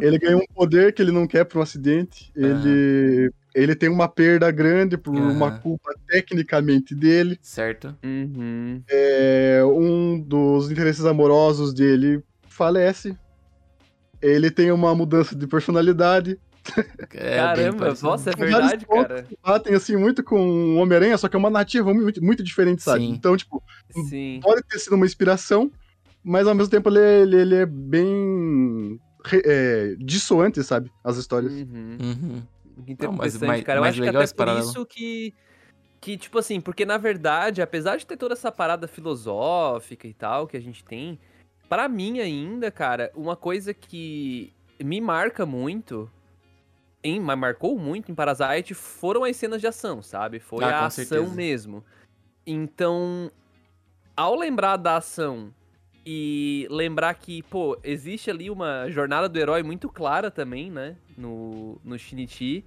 E: Ele ganha um poder que ele não quer por um acidente. Ele, ele tem uma perda grande por uma
C: Aham.
E: culpa tecnicamente dele.
C: Certo.
B: Uhum.
E: É, um dos interesses amorosos dele falece. Ele tem uma mudança de personalidade.
C: É
B: Caramba, nossa, é verdade, cara.
E: Batem assim muito com o Homem-Aranha, só que é uma narrativa muito, muito diferente, sabe?
C: Sim.
E: Então, tipo,
B: Sim.
E: pode ter sido uma inspiração, mas ao mesmo tempo ele, ele, ele é bem é, dissoante, sabe? As histórias.
B: Uhum.
C: Uhum.
B: Que
C: Não, mas-
B: interessante,
C: mas-
B: cara. Eu acho que até por
C: paralelo.
B: isso que, que, tipo assim, porque na verdade, apesar de ter toda essa parada filosófica e tal que a gente tem, pra mim ainda, cara, uma coisa que me marca muito, em, mas marcou muito em Parasite foram as cenas de ação, sabe? Foi
C: Ah,
B: a ação
C: certeza.
B: mesmo. Então, ao lembrar da ação e lembrar que, pô, existe ali uma jornada do herói muito clara também, né? No, no Shinichi.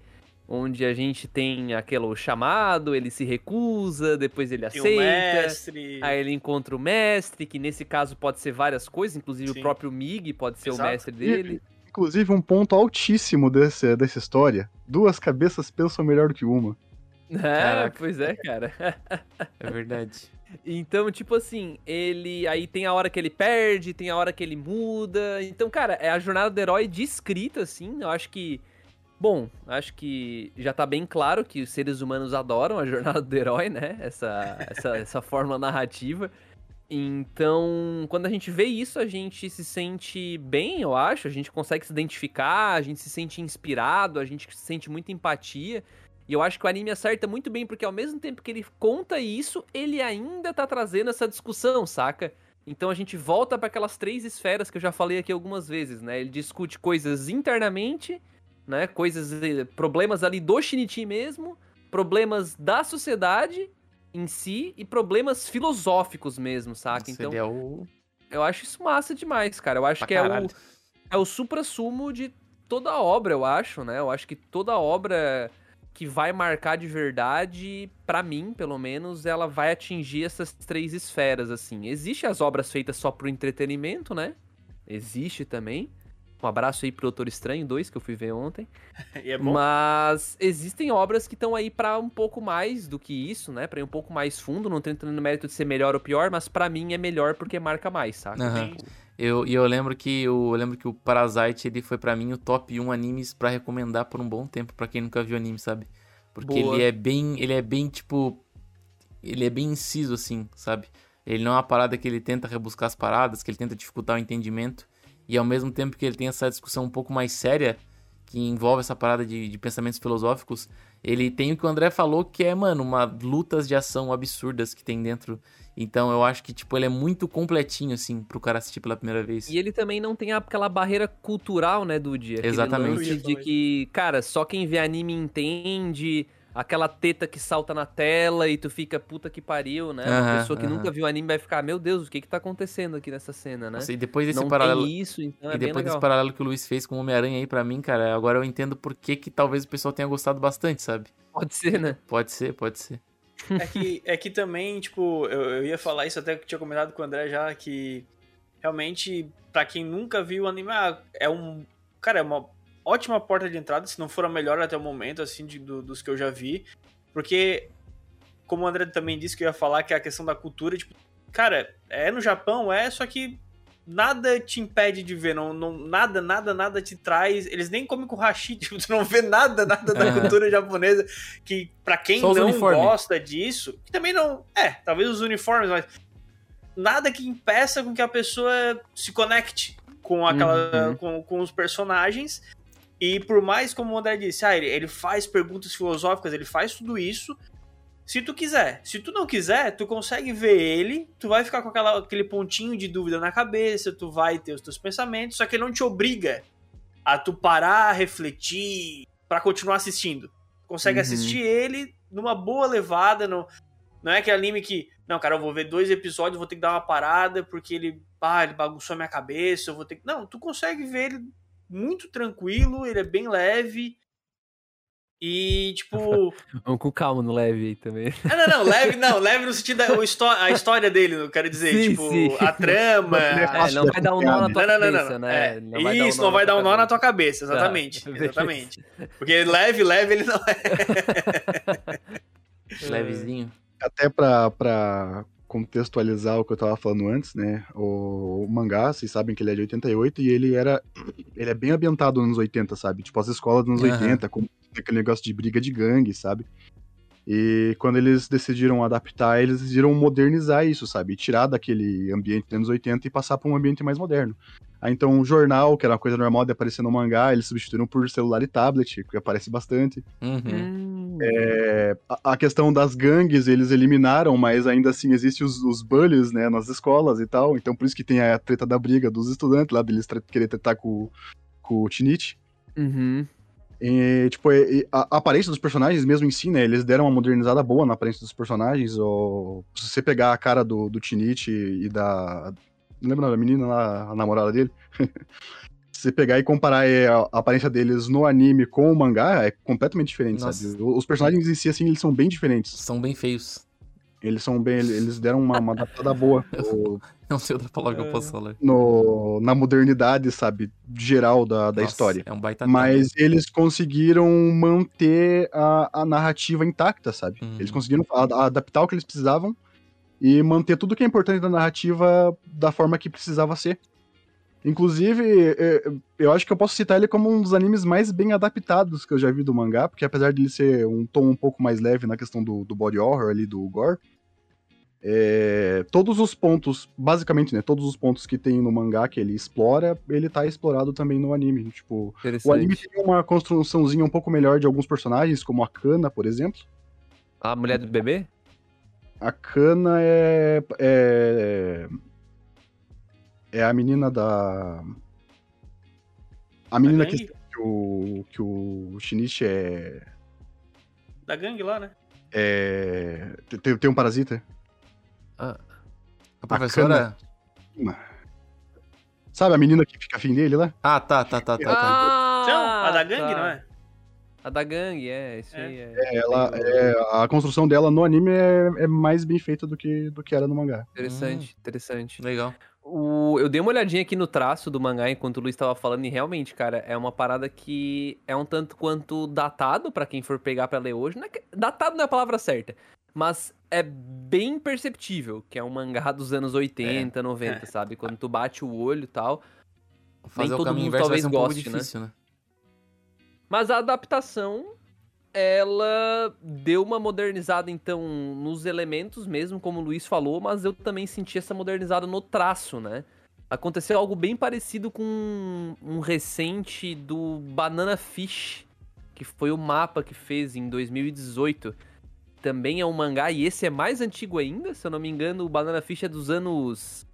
B: Onde a gente tem aquele chamado, ele se recusa, depois ele
D: Tem
B: aceita.
D: um mestre.
B: Aí ele encontra o mestre, que nesse caso pode ser várias coisas, inclusive
D: Sim.
B: o próprio Mig pode ser
D: Exato.
B: o mestre dele.
E: Inclusive, um ponto altíssimo desse, dessa história: duas cabeças pensam melhor do que uma.
B: É,
C: Caraca.
B: pois é, cara.
C: É verdade.
B: Então, tipo assim, ele. Aí tem a hora que ele perde, tem a hora que ele muda. Então, cara, é a jornada do herói descrita, assim. Eu acho que. Bom, acho que já tá bem claro que os seres humanos adoram a jornada do herói, né? Essa, essa, essa forma narrativa. Então, quando a gente vê isso, a gente se sente bem, eu acho. A gente consegue se identificar, a gente se sente inspirado, a gente se sente muita empatia. E eu acho que o anime acerta muito bem, porque ao mesmo tempo que ele conta isso, ele ainda tá trazendo essa discussão, saca? Então a gente volta para aquelas três esferas que eu já falei aqui algumas vezes, né? Ele discute coisas internamente, né? Coisas, eh, problemas ali do Shinichi mesmo, problemas da sociedade em si e problemas filosóficos mesmo, saca?
C: Nossa,
B: então
C: é o...
B: eu acho isso massa demais, cara. Eu acho
C: Pra
B: que é o,
C: caralho.
B: é o supra-sumo de toda a obra, eu acho, né? Eu acho que toda obra que vai marcar de verdade, pra mim, pelo menos, ela vai atingir essas três esferas, assim. Existem as obras feitas só pro entretenimento, né? Existe também. Um abraço aí pro Doutor Estranho 2, que eu fui ver ontem.
D: E é bom.
B: Mas existem obras que estão aí pra um pouco mais do que isso, né? Pra ir um pouco mais fundo, não tô entrando no mérito de ser melhor ou pior, mas pra mim é melhor porque marca mais, saca? Tipo,
C: Eu, e eu lembro que o, eu lembro que o Parasite ele foi pra mim o top 1 animes pra recomendar por um bom tempo pra quem nunca viu anime, sabe? Porque
B: Boa.
C: ele é bem, ele é bem tipo ele é bem inciso assim, sabe? Ele não é uma parada que ele tenta rebuscar as paradas, que ele tenta dificultar o entendimento e ao mesmo tempo que ele tem essa discussão um pouco mais séria que envolve essa parada de, de pensamentos filosóficos, ele tem o que o André falou que é, mano, uma lutas de ação absurdas que tem dentro Então eu acho que, tipo, ele é muito completinho, assim, pro cara assistir pela primeira vez.
B: E ele também não tem aquela barreira cultural, né, Dude? Aquele
C: Exatamente.
B: de que, cara, só quem vê anime entende. Aquela teta que salta na tela e tu fica puta que pariu, né? Uma
C: Aham,
B: pessoa que
C: aham.
B: nunca viu anime vai ficar, meu Deus, o que que tá acontecendo aqui nessa cena, né?
C: Nossa, e depois desse
B: não
C: paralelo.
B: tem isso, então
C: E
B: é
C: depois desse paralelo que o Luiz fez com o Homem-Aranha aí pra mim, cara, agora eu entendo por que, que talvez o pessoal tenha gostado bastante, sabe?
B: Pode ser, né?
C: Pode ser, pode ser.
D: É que, é que também, tipo, eu, eu ia falar isso até que tinha comentado com o André já, que realmente, pra quem nunca viu o anime, ah, é um. Cara, é uma ótima porta de entrada, se não for a melhor até o momento, assim, de- do- dos que eu já vi. Porque, como o André também disse que eu ia falar, que é a questão da cultura, tipo, cara, é no Japão, é, só que nada te impede de ver, não, não, nada, nada, nada te traz. Eles nem comem com hashi, tipo, tu não vê nada, nada da
C: Aham.
D: cultura japonesa. Que pra quem
C: Só
D: não gosta disso, que também não. É, talvez os uniformes, mas nada que impeça com que a pessoa se conecte com aquela.
B: Uhum.
D: Com, com os personagens. E por mais, como o André disse, ah, ele, ele faz perguntas filosóficas, ele faz tudo isso. Se tu quiser. Se tu não quiser, tu consegue ver ele, tu vai ficar com aquela, aquele pontinho de dúvida na cabeça, tu vai ter os teus pensamentos, só que ele não te obriga a tu parar, refletir, pra continuar assistindo. Tu consegue
B: Uhum.
D: assistir ele numa boa levada, não, não é aquele anime que, não, cara, eu vou ver dois episódios, vou ter que dar uma parada, porque ele, ah, ele bagunçou a minha cabeça, eu vou ter que... Não, tu consegue ver ele muito tranquilo, ele é bem leve. E, tipo.
B: Vamos com calma no leve aí também.
D: Ah, não, não, leve, não, leve no sentido da o histó- a história dele, eu quero dizer,
B: Sim,
D: tipo,
B: sim.
D: a trama.
B: É, não vai dar um nó na tua
D: Não, não, não,
B: cabeça,
D: não.
B: né?
D: É,
B: Não vai dar um
D: isso,
B: nó
D: não vai dar um nó na tua cabeça, exatamente.
B: Tá,
D: exatamente. Porque leve, leve ele não é.
C: Levezinho.
E: Até pra, pra contextualizar o que eu tava falando antes, né? O, o mangá, vocês sabem que ele é de 88 e ele era. Ele é bem ambientado nos anos 80, sabe? Tipo, as escolas dos anos
C: Aham.
E: 80, com aquele negócio de briga de gangue, sabe? E quando eles decidiram adaptar, eles decidiram modernizar isso, sabe? Tirar daquele ambiente dos anos 80 e passar pra um ambiente mais moderno. Aí então o jornal, que era uma coisa normal de aparecer no mangá, eles substituíram por celular e tablet, que aparece bastante.
C: Uhum.
B: Hum.
E: É, a, a questão das gangues eles eliminaram, mas ainda assim existem os, os bullies, né, nas escolas e tal. Então por isso que tem a treta da briga dos estudantes lá, deles querer tretar com, com o Tinichi.
B: Uhum.
E: E, tipo, a, aparência dos personagens mesmo em si, né, eles deram uma modernizada boa na aparência dos personagens. Ou, se você pegar a cara do, do Tinichi e da... Não lembro da menina lá, a namorada dele? se você pegar e comparar é, a aparência deles no anime com o mangá, é completamente diferente,
C: Nossa.
E: sabe? Os personagens em si, assim, eles são bem diferentes.
C: São bem feios.
E: Eles são bem. Eles deram uma, uma adaptada boa no,
C: Não sei outra palavra que eu
D: É.
C: posso falar.
E: no- na modernidade, sabe? Geral da, da
C: Nossa,
E: história.
C: É um baita
E: Mas eles conseguiram manter a, a narrativa intacta, sabe?
C: Uhum.
E: Eles conseguiram a- a- adaptar o que eles precisavam e manter tudo que é importante da narrativa da forma que precisava ser. Inclusive, é, eu acho que eu posso citar ele como um dos animes mais bem adaptados que eu já vi do mangá, porque apesar de ele ser um tom um pouco mais leve na questão do, do body horror ali, do gore, é, todos os pontos, basicamente, né, todos os pontos que tem no mangá que ele explora, ele tá explorado também no anime. Tipo, o anime tem uma construçãozinha um pouco melhor de alguns personagens, como a Kana, por exemplo.
B: A mulher do bebê?
E: A Kana é. É, é a menina da. A menina que, que o. que o Shinichi é.
D: Da gangue lá, né?
E: é tem, tem um parasita?
C: A professora.
E: Sabe a menina que fica afim dele lá?
C: Ah, tá, tá, tá, tá. tá.
B: Ah,
D: Não, a da gangue,
B: tá.
D: não é?
B: A da gangue, é, isso
D: É.
B: aí. É,
E: Ela,
B: Tem-
E: é, a construção dela no anime é, é mais bem feita do que, do que era no mangá.
B: Interessante, interessante.
C: Legal.
B: O, eu dei uma olhadinha aqui no traço do mangá enquanto o Luiz tava falando e realmente, cara, é uma parada que é um tanto quanto datado pra quem for pegar pra ler hoje. Não é que- datado não é a palavra certa, mas é bem perceptível que é um mangá dos anos 80, 90, sabe? Quando tu bate o olho e tal.
C: Fazer o
B: todo mundo talvez
C: um
B: goste, né?
C: difícil, né?
B: Mas a adaptação, ela deu uma modernizada, então, nos elementos mesmo, como o Luiz falou, mas eu também senti essa modernizada no traço, né? Aconteceu algo bem parecido com um recente do Banana Fish, que foi o mapa que fez em 2018. Também é um mangá, e esse é mais antigo ainda, se eu não me engano, o Banana Fish é dos anos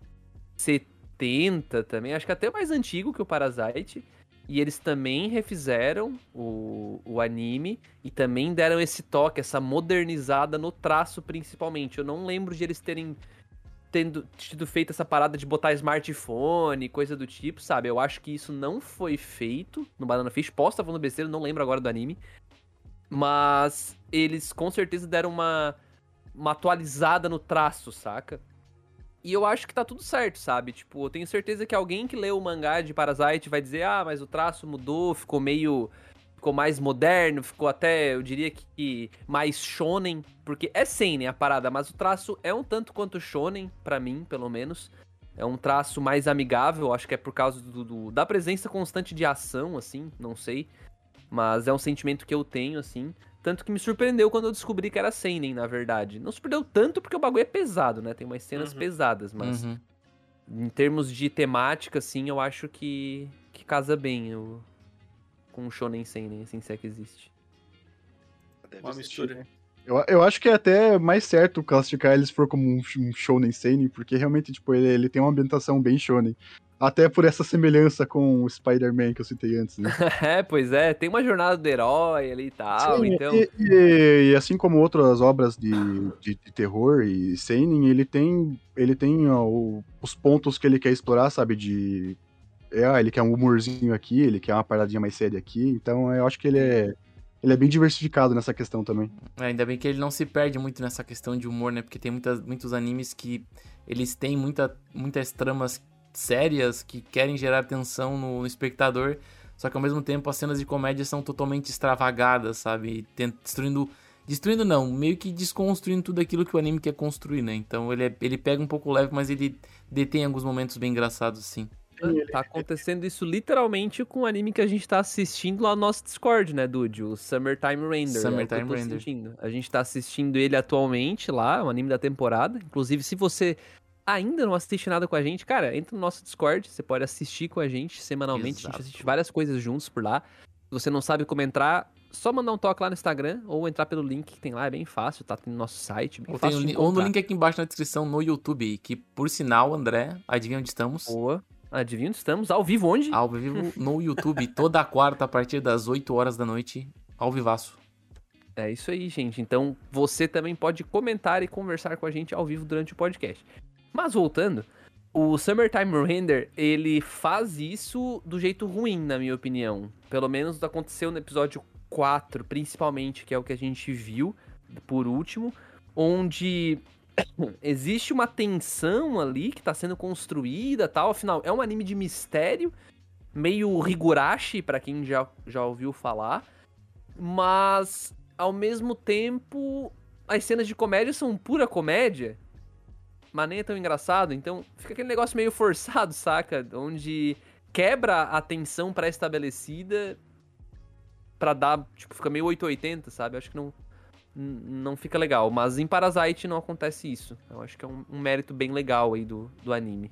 B: 70 também, acho que até mais antigo que o Parasite. E eles também refizeram o, o anime e também deram esse toque, essa modernizada no traço principalmente. Eu não lembro de eles terem tendo tido feito essa parada de botar smartphone, coisa do tipo, sabe? Eu acho que isso não foi feito no Banana Fish. Posso estar falando besteira, não lembro agora do anime. Mas eles com certeza deram uma, uma atualizada no traço, saca? E eu acho que tá tudo certo, sabe? Tipo, eu tenho certeza que alguém que leu o mangá de Parasite vai dizer: ah, mas o traço mudou, ficou meio. Ficou mais moderno, ficou até, eu diria que mais shonen, porque é seinen a parada, mas o traço é um tanto quanto shonen, para mim, pelo menos. É um traço mais amigável, acho que é por causa do, do, da presença constante de ação, assim, não sei. Mas é um sentimento que eu tenho, assim. Tanto que me surpreendeu quando eu descobri que era Seinen, na verdade. Não surpreendeu tanto porque o bagulho é pesado, né? Tem umas cenas
D: Uhum.
B: pesadas, mas
C: Uhum.
B: em termos de temática, assim, eu acho que, que casa bem o, com o Shonen Seinen, assim, se é que existe.
E: Deve
D: Uma mistura.
E: né? Eu, eu acho que é até mais certo classificar eles for como um, um shonen seinen, porque realmente, tipo, ele, ele tem uma ambientação bem shonen. Até por essa semelhança com o Spider-Man que eu citei antes, né?
B: é, pois é, tem uma jornada do herói ali e tal,
E: Sim,
B: então...
E: e, e- e assim como outras obras de, de, de terror e seinen, ele tem, ele tem ó, o- os pontos que ele quer explorar, sabe? De... É, ah, ele quer um humorzinho aqui, ele quer uma paradinha mais séria aqui, então eu acho que ele é, ele é bem diversificado nessa questão também.
C: É, ainda bem que ele não se perde muito nessa questão de humor, né? Porque tem muitas, muitos animes que eles têm muita, muitas tramas sérias que querem gerar tensão no, no espectador, só que ao mesmo tempo as cenas de comédia são totalmente extravagadas, sabe? Tent- destruindo. Destruindo não, meio que desconstruindo tudo aquilo que o anime quer construir, né? Então ele, é- ele pega um pouco leve, mas ele detém alguns momentos bem engraçados, sim.
B: Tá acontecendo isso literalmente com o anime que a gente tá assistindo lá no nosso Discord, né, Dude? O Summertime Render.
C: Summertime
B: é eu tô
C: Render.
B: assistindo. A gente tá assistindo ele atualmente lá, o anime da temporada. Inclusive, se você ainda não assiste nada com a gente, cara, entra no nosso Discord, você pode assistir com a gente semanalmente. A
C: Exato.
B: gente assiste várias coisas juntos por lá. Se você não sabe como entrar, só mandar um toque lá no Instagram ou entrar pelo link que tem lá, é bem fácil, tá no nosso site, bem
C: Ou,
B: fácil
C: ou no link aqui embaixo na descrição no YouTube, que por sinal, André, adivinha onde estamos?
B: Boa. Adivinha onde estamos? Ao vivo onde?
C: Ao vivo no YouTube, toda quarta a partir das 8 horas da noite, ao vivaço.
B: É isso aí, gente. Então você também pode comentar e conversar com a gente ao vivo durante o podcast. Mas voltando, o Summertime Render, ele faz isso do jeito ruim, na minha opinião. Pelo menos aconteceu no episódio 4, principalmente, que é o que a gente viu por último, onde existe uma tensão ali que tá sendo construída, tal, afinal é um anime de mistério, meio Higurashi pra quem já, já ouviu falar, mas ao mesmo tempo as cenas de comédia são pura comédia, mas nem é tão engraçado, então fica aquele negócio meio forçado, saca? Onde quebra a tensão pré-estabelecida pra dar, tipo, fica meio 880, sabe? Acho que não não fica legal, mas em Parasite não acontece isso. Eu acho que é um, um mérito bem legal aí do, do anime.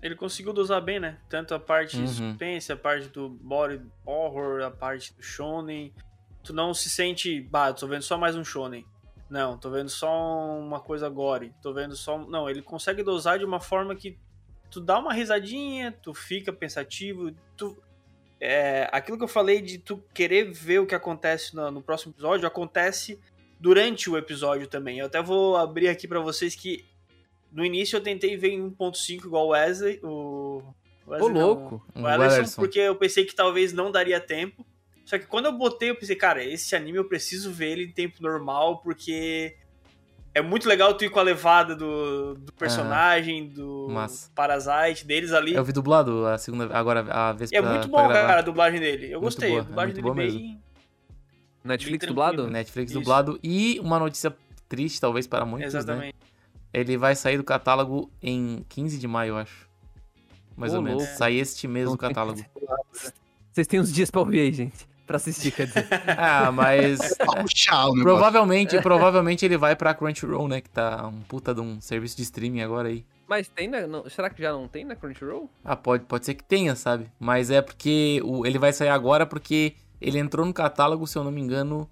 D: Ele conseguiu dosar bem, né? Tanto a parte
C: Uhum.
D: suspense, a parte do body horror, a parte do shonen. Tu não se sente, bah, tô vendo só mais um shonen. Não, tô vendo só uma coisa gore. Tô vendo só. Não, ele consegue dosar de uma forma que tu dá uma risadinha, tu fica pensativo, tu. É, aquilo que eu falei de tu querer ver o que acontece no, no próximo episódio acontece durante o episódio também. Eu até vou abrir aqui pra vocês que no início eu tentei ver em 1.5 igual o Wesley, o Wesley não,
B: louco!
D: o
C: O
D: Ellison. porque eu pensei que talvez não daria tempo. Só que quando eu botei, eu pensei, cara, esse anime eu preciso ver ele em tempo normal, porque é muito legal tu ir com a levada do, do personagem, do
C: Massa.
D: Parasite, deles ali.
C: Eu vi dublado a segunda, agora a vez
D: é
C: pra-
D: muito
C: pra
D: bom,
C: gravar.
D: cara, a dublagem dele. Eu
C: Muito
D: gostei,
C: boa,
D: a
C: é
D: dublagem
C: muito
D: dele bem.
B: Netflix
D: Bem
B: dublado?
C: Netflix
D: Isso.
C: dublado. E uma notícia triste, talvez, para muitos, né?
D: Exatamente.
C: Ele vai sair do catálogo em 15 de maio, eu acho. Mais
B: Ô,
C: ou menos.
B: louco.
C: Sai este mês
B: Não
C: o
B: tem-
C: catálogo.
B: Vocês têm uns dias pra ouvir aí, gente. Pra assistir, quer dizer.
C: Ah, mas.
E: Negócio.
C: provavelmente, provavelmente ele vai pra Crunchyroll, né? Que tá um puta de um serviço de streaming agora aí.
B: Mas tem na. não- será que já não tem na Crunchyroll?
C: Ah, pode, pode ser que tenha, sabe? Mas é porque o, ele vai sair agora porque ele entrou no catálogo, se eu não me engano,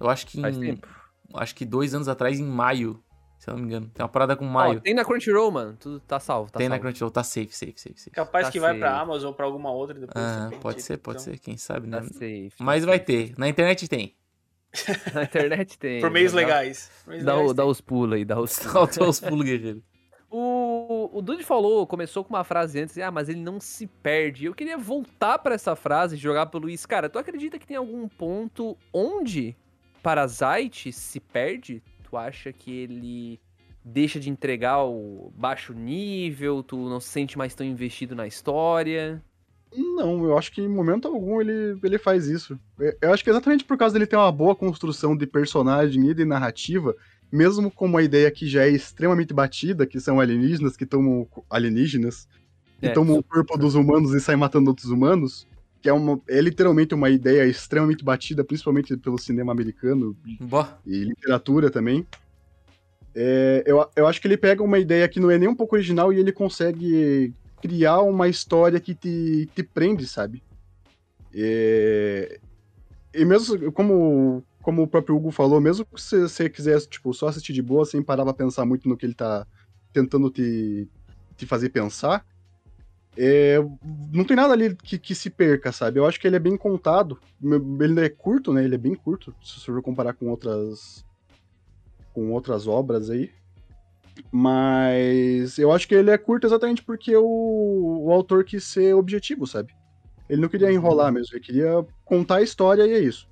C: eu acho que
B: Faz
C: em,
B: tempo.
C: acho que dois anos atrás, em maio, se eu não me engano. Tem uma parada com maio.
B: tem na Crunchyroll, mano. Tudo tá salvo, tá
C: tem na
B: salvo.
C: Crunchyroll, tá safe, safe, safe, safe.
D: Capaz
B: Tá
D: que vai pra
B: safe.
D: Amazon ou pra alguma outra depois.
C: Ah, pode ser, pode
D: então,
C: ser, quem sabe, né?
B: Tá safe. tá
C: Mas vai
B: safe.
C: ter. Na internet tem.
B: Na internet tem.
D: Por meios
B: Dá-
D: legais. Meios
B: Dá,
D: legais
B: o- dá os pulos aí, dá os pulos.
C: Falta os pulos guerreiros.
B: O, o Dude falou, começou com uma frase antes, ah, mas ele não se perde. Eu queria voltar pra essa frase e jogar pro Luiz. Cara, tu acredita que tem algum ponto onde Parasite se perde? Tu acha que ele deixa de entregar o baixo nível? Tu não se sente mais tão investido na história?
E: Não, eu acho que em momento algum ele, ele faz isso. Eu- Eu acho que exatamente por causa dele ter uma boa construção de personagem e de narrativa, mesmo com uma ideia que já é extremamente batida, que são alienígenas, que tomam alienígenas, que
B: É,
E: tomam o corpo dos humanos e saem matando outros humanos, que é, uma, é literalmente uma ideia extremamente batida, principalmente pelo cinema americano e literatura também. É, eu, eu acho que ele pega uma ideia que não é nem um pouco original e ele consegue criar uma história que te, te prende, sabe? É, e mesmo como, como o próprio Hugo falou, mesmo que você, você quisesse tipo, só assistir de boa, sem parar pra pensar muito no que ele tá tentando te, te fazer pensar, é, não tem nada ali que, que se perca, sabe? Eu acho que ele é bem contado. Ele é curto, né? Ele é bem curto, se você for comparar com outras com outras obras aí. Mas eu acho que ele é curto exatamente porque o, o autor quis ser objetivo, sabe? Ele não queria enrolar mesmo, ele queria contar a história e é isso.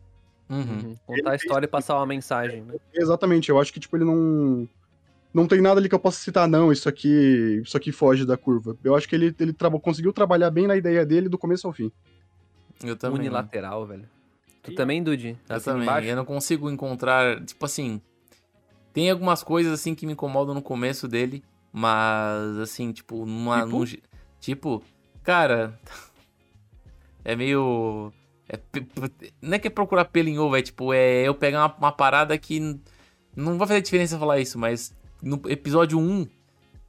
C: uhum.
B: Uhum. Contar a história e passar uma mensagem, né?
E: Exatamente, eu acho que tipo ele não não tem nada ali que eu possa citar não, isso aqui, isso aqui foge da curva. Eu acho que ele ele traba- conseguiu trabalhar bem na ideia dele do começo ao fim.
C: Eu também.
B: Unilateral, velho. Tu
D: E-
B: também, Dude?
C: Eu
B: Assina
C: também.
B: embaixo?
C: Eu não consigo encontrar. Tipo assim. Tem algumas coisas assim que me incomodam no começo dele. Mas, assim, tipo, numa.
B: Tipo?
C: num tipo, cara. É meio. É, não é que é procurar pelo em ovo, é tipo, é eu pegar uma, uma parada que. Não vai fazer diferença falar isso, mas no episódio 1,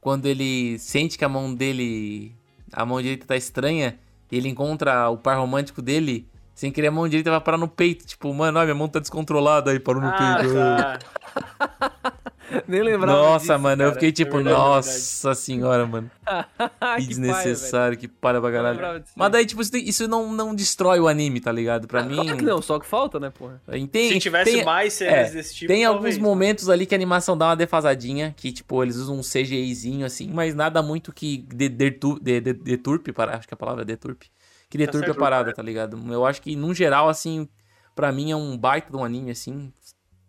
C: quando ele sente que a mão dele. A mão direita tá estranha, e ele encontra o par romântico dele, sem querer a mão direita vai parar no peito. Tipo, mano, ó, minha mão tá descontrolada aí, parou no
D: Ah,
C: peito.
D: tá.
B: Nem lembrava
C: Nossa,
B: disso,
C: mano, eu
B: cara.
C: fiquei tipo,
D: É verdade, é
C: nossa senhora, mano.
B: Ah,
C: Que desnecessário, que palha pra
B: disso.
C: Mas daí, tipo, isso, não, não destrói o anime, tá ligado? Pra mim.
B: Claro que não, só que falta, né, porra?
C: Tem,
D: Se tivesse
C: tem,
D: mais cenas
C: é,
D: desse tipo.
C: tem alguns
D: talvez, né?
C: momentos ali que a animação dá uma defasadinha, que, tipo, eles usam um CGIzinho assim, mas nada muito que de- detu- de- de- deturpe, para, acho que a palavra é deturpe. Que deturpe a
D: certo.
C: parada, tá ligado? Eu acho que, no geral, assim, pra mim é um baita de um anime, assim.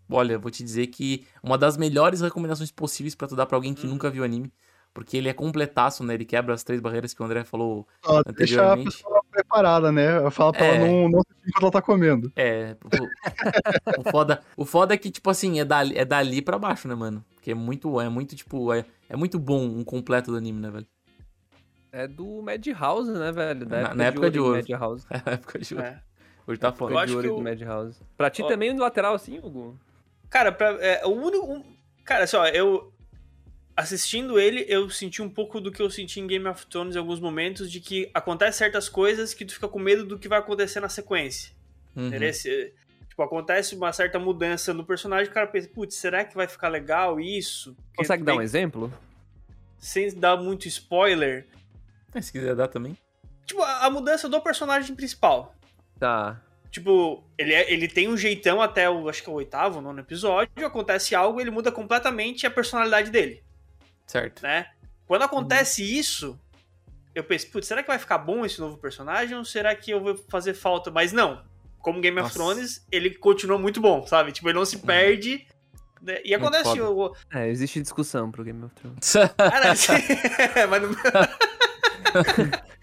C: Olha, vou te dizer que uma das melhores recomendações possíveis pra tu dar pra alguém
D: Hum.
C: que nunca viu anime. Porque ele é completaço, né? Ele quebra as três barreiras que o André falou
E: Ó, deixa a
C: anteriormente.
E: pessoa preparada, né? Fala pra
C: É.
E: ela não, não assistir enquanto ela tá comendo.
C: É, o, o foda, o foda é que, tipo assim, é dali, é dali pra baixo, né, mano? Porque é muito, é muito, tipo, é, é muito bom um completo do anime, né, velho?
B: É do Madhouse, né, velho? Da
C: Na- na época de ouro.
B: do Madhouse.
C: É a época de hoje.
D: É.
C: Hoje tá
D: Eu
C: foda.
B: Época
D: acho
B: de ouro
D: que
B: do
D: o-
B: Madhouse. Pra ti
D: Ó.
B: também no lateral, assim, Hugo?
D: Cara, pra, é, o único. um- cara, assim, ó, eu. Assistindo ele, eu senti um pouco do que eu senti em Game of Thrones em alguns momentos, de que acontece certas coisas que tu fica com medo do que vai acontecer na sequência.
C: Uhum.
D: Entendeu? Tipo, acontece uma certa mudança no personagem, o cara pensa, putz, será que vai ficar legal isso? Porque
B: Consegue dar um exemplo?
D: Sem dar muito spoiler.
C: É, Se quiser dar também.
D: Tipo, a, a mudança do personagem principal.
B: Tá.
D: Tipo, ele, é- ele tem um jeitão até o, acho que é o oitavo, nono episódio, acontece algo, ele muda completamente a personalidade dele,
C: Certo.
D: né? Quando acontece isso, eu penso, putz, será que vai ficar bom esse novo personagem ou será que eu vou fazer falta? Mas não, como Game of
C: Nossa.
D: Thrones, ele continua muito bom, sabe? Tipo, ele não se perde. né? E
C: Muito
D: acontece o.
B: É, existe discussão pro Game of Thrones.
D: Cara, assim, mas no-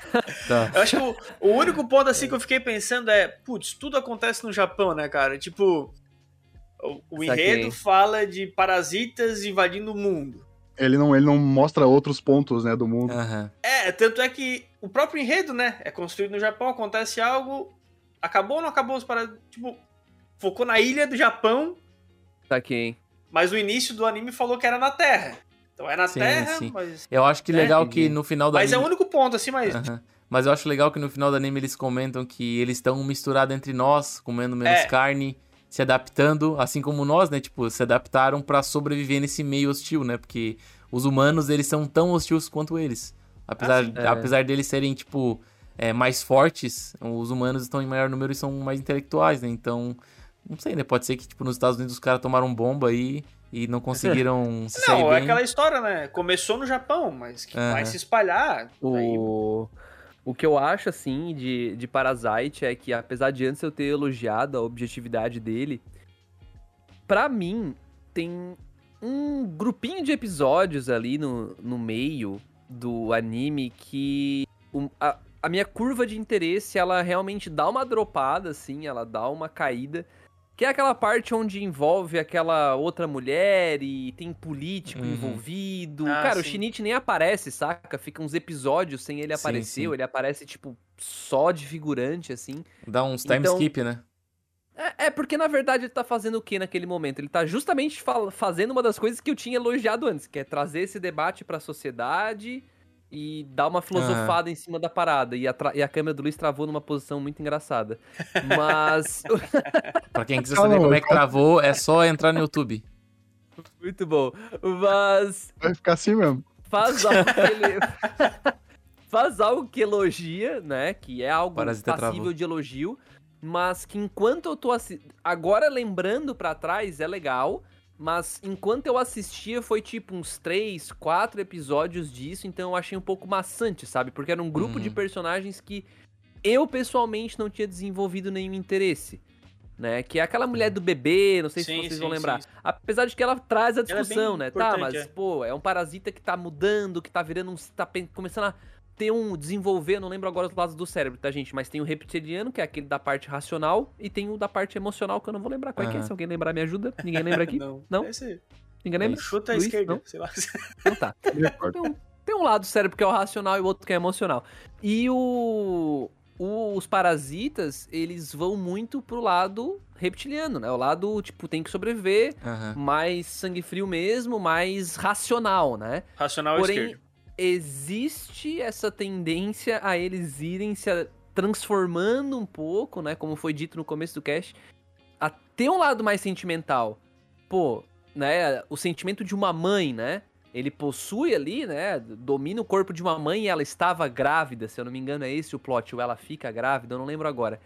C: Tá.
D: Eu acho que o, o único ponto assim que eu fiquei pensando é, putz, tudo acontece no Japão, né, cara? Tipo, o, o enredo fala de parasitas invadindo o mundo.
E: Ele não, ele não mostra outros pontos, né, do mundo.
C: Aham.
D: É, tanto é que o próprio enredo, né, é construído no Japão, acontece algo, acabou ou não acabou os parasitas? Tipo, focou na ilha do Japão,
B: Saquei.
D: mas o início do anime falou que era na Terra. Então é na
C: Sim,
D: Terra,
C: sim.
D: mas...
C: Eu acho que
D: É,
C: legal que no final do
D: Mas é o
C: anime...
D: único ponto, assim, mas...
C: Aham. Mas eu acho legal que no final do anime eles comentam que eles estão misturados entre nós, comendo menos
D: É.
C: carne. se adaptando, assim como nós, né? Tipo, se adaptaram pra sobreviver nesse meio hostil, né? Porque os humanos, eles são tão hostis quanto eles. Apesar,
D: sim.
B: É.
C: apesar deles serem, tipo, é, mais fortes, os humanos estão em maior número e são mais intelectuais, né? Então, não sei, né? Pode ser que, tipo, nos Estados Unidos os caras tomaram bomba aí e não conseguiram se sair
D: Não,
C: bem.
D: é aquela história, né? Começou no Japão, mas que vai
C: Aham.
D: se espalhar. aí-
B: O, o que eu acho, assim, de, de Parasite é que, apesar de antes eu ter elogiado a objetividade dele, pra mim, tem um grupinho de episódios ali no, no meio do anime que o- a, a minha curva de interesse, ela realmente dá uma dropada, assim, ela dá uma caída. Que é aquela parte onde envolve aquela outra mulher e tem político
C: Uhum.
B: envolvido.
D: Ah,
B: Cara, o
D: sim.
B: Shinichi nem aparece, saca? Fica uns episódios sem ele
C: Sim,
B: aparecer,
C: sim.
B: ou ele aparece, tipo, só de figurante, assim.
C: Dá uns time
B: Então-
C: skip, né?
B: É, é porque, na verdade, ele tá fazendo o que naquele momento? Ele tá justamente fazendo uma das coisas que eu tinha elogiado antes, que é trazer esse debate pra sociedade e dar uma filosofada em cima da parada. E a, tra- e a câmera do Luiz travou numa posição muito engraçada. Mas.
C: Pra quem quiser saber como é que travou, é só entrar no YouTube.
B: muito bom. Mas.
E: Vai ficar assim mesmo.
B: faz algo que ele... faz algo que elogia, né? Que é algo
C: Parasita
B: passível de elogio, mas que enquanto eu tô assi... agora lembrando pra trás é legal, mas enquanto eu assistia foi tipo uns três, quatro episódios disso, então eu achei um pouco maçante, sabe? Porque era um grupo de
C: Uhum.
B: personagens que eu pessoalmente não tinha desenvolvido nenhum interesse. Né? Que é aquela mulher do bebê, não sei
D: Sim,
B: se vocês
D: sim,
B: vão lembrar.
D: sim.
B: Apesar de que ela traz a
D: Ela é
B: discussão, né? Tá, mas,
D: é.
B: pô, é um parasita que tá mudando, que tá virando um. tá começando a ter um. desenvolver, eu não lembro agora os lados do cérebro, tá, gente? Mas tem o reptiliano, que é aquele da parte racional, e tem o da parte emocional, que eu não vou lembrar qual é que é. Se alguém lembrar, me ajuda. Ninguém lembra aqui?
D: Não.
B: Não?
D: Ser.
B: Ninguém lembra?
D: Chuta a
B: Luiz?
D: esquerda,
B: Não?
D: sei lá.
B: Então tá. Tem um, tem um lado do cérebro que é o racional e o outro que é emocional. E o, o- os parasitas, eles vão muito pro lado reptiliano, né? O lado, tipo, tem que sobreviver,
C: Aham.
B: mais sangue frio mesmo, mais racional, né?
D: Racional
B: Porém,
D: esquerdo.
B: Existe essa tendência a eles irem se transformando um pouco, né? Como foi dito no começo do cast, a ter um lado mais sentimental. Pô, né? O sentimento de uma mãe, né? Ele possui ali, né? Domina o corpo de uma mãe e ela estava grávida, se eu não me engano, é esse o plot, ou ela fica grávida, eu não lembro agora.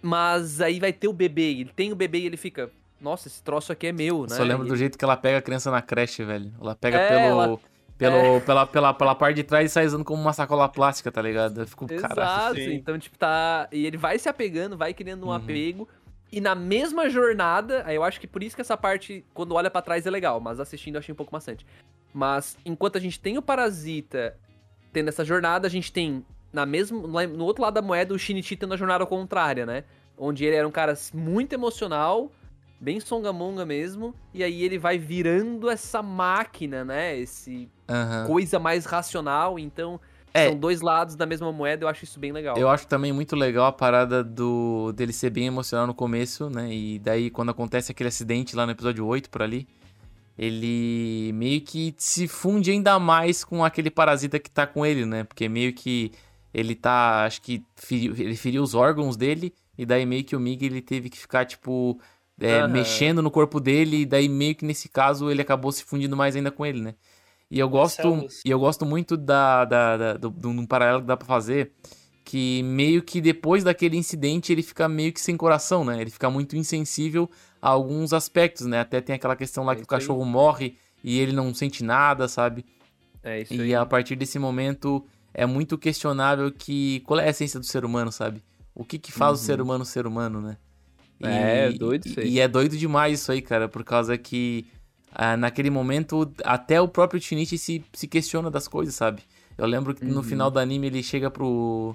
B: Mas aí vai ter o bebê, ele tem o bebê e ele fica. Nossa, esse troço aqui é meu, né?
C: Só lembro
B: E-
C: do jeito que ela pega a criança na creche, velho. Ela pega
B: É,
C: pelo,
B: ela-
C: pelo, pela, pela, pela parte de trás e sai usando como uma sacola plástica, tá ligado? Eu fico, caralho.
B: Exato, então, tipo, tá. E ele vai se apegando, vai criando um
C: Uhum.
B: apego. E na mesma jornada, aí eu acho que por isso que essa parte, quando olha pra trás, é legal, mas assistindo eu achei um pouco maçante. Mas enquanto a gente tem o Parasita tendo essa jornada, a gente tem na mesmo, no outro lado da moeda o Shinichi tendo a jornada contrária, né? Onde ele era um cara muito emocional, bem songamonga mesmo, e aí ele vai virando essa máquina, né? Esse
C: Aham.
B: coisa mais racional, então
C: É.
B: são dois lados da mesma moeda, eu acho isso bem legal.
C: Eu acho também muito legal a parada do dele ser bem emocional no começo, né? E daí quando acontece aquele acidente lá no episódio 8 por ali, ele meio que se funde ainda mais com aquele parasita que tá com ele, né? Porque meio que ele tá, acho que feriu- ele feriu os órgãos dele e daí meio que o Mig ele teve que ficar tipo é,
B: Aham.
C: mexendo no corpo dele e daí meio que nesse caso ele acabou se fundindo mais ainda com ele, né? E eu gosto, e eu gosto muito da, da, da, do, de um paralelo que dá pra fazer, que meio que depois daquele incidente ele fica meio que sem coração, né? Ele fica muito insensível a alguns aspectos, né? Até tem aquela questão lá
B: É
C: que o
B: isso aí.
C: cachorro morre e ele não sente nada, sabe?
B: É isso
C: E
B: aí.
C: a partir desse momento é muito questionável que qual é a essência do ser humano, sabe? O que que faz o ser humano ser humano, né? E,
B: É, doido isso aí.
C: E é doido demais isso aí, cara, por causa que ah, naquele momento até o próprio Shinichi se, se questiona das coisas, sabe? Eu lembro que no
B: Uhum.
C: final do anime ele chega pro,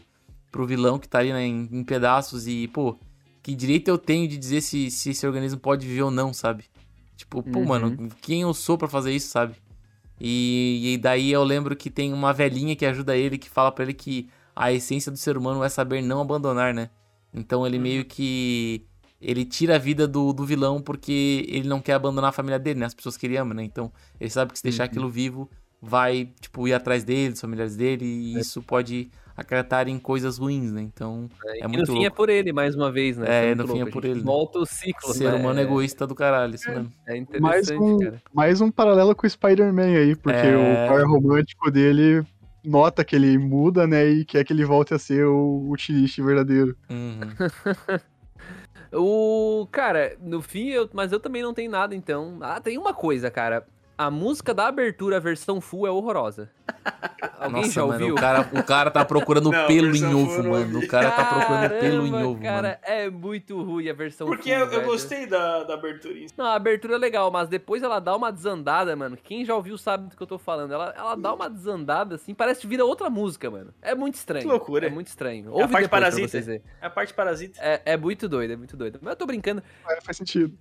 C: pro vilão que tá ali né, em, em pedaços e, pô, que direito eu tenho de dizer se, se esse organismo pode viver ou não, sabe? Tipo, pô,
B: Uhum.
C: mano, quem eu sou pra fazer isso, sabe? E, e daí eu lembro que tem uma velhinha que ajuda ele, que fala pra ele que a essência do ser humano é saber não abandonar, né? Então ele meio que. Ele tira a vida do, do vilão porque ele não quer abandonar a família dele, né? As pessoas que ele ama, né? Então ele sabe que se deixar aquilo vivo, vai, tipo, ir atrás dele, dos familiares dele, e isso pode acarretarem coisas ruins, né? Então, é,
B: e
C: muito
B: no fim é
C: louco.
B: por ele, mais uma vez, né?
C: É,
B: muito
C: no fim é
B: louco,
C: por ele.
B: Volta o ciclo,
C: ser
B: né?
C: humano egoísta do caralho, isso mesmo.
B: É
E: Mais
B: interessante,
E: um,
B: cara.
E: mais um paralelo com o Spider-Man aí, porque
C: É.
E: o par romântico dele nota que ele muda, né, e quer que ele volte a ser o utilista verdadeiro.
C: Uhum.
B: O. Cara, no fim, eu, mas eu também não tenho nada, então. Ah, tem uma coisa, cara. A música da abertura, a versão full, é horrorosa. Alguém
C: Nossa,
B: já
C: mano,
B: ouviu?
C: o cara, o cara tá procurando
D: Não,
C: pelo em ovo, mano. O cara tá procurando pelo em
B: Caramba,
C: ovo,
B: cara,
C: mano.
B: é muito ruim a versão
D: Porque
B: full,
D: eu,
B: velho.
D: gostei da, da abertura.
B: Não, a abertura é legal, mas depois ela dá uma desandada, mano. Quem já ouviu sabe do que eu tô falando. Ela, ela dá uma desandada, assim, parece que vira outra música, mano. É muito estranho.
D: Que loucura.
B: É muito estranho.
D: a
B: Ouve
D: parte
B: depois pra
D: parasita. É a parte parasita.
B: É, é muito doido, é muito doido. Mas eu tô brincando.
E: É, faz sentido.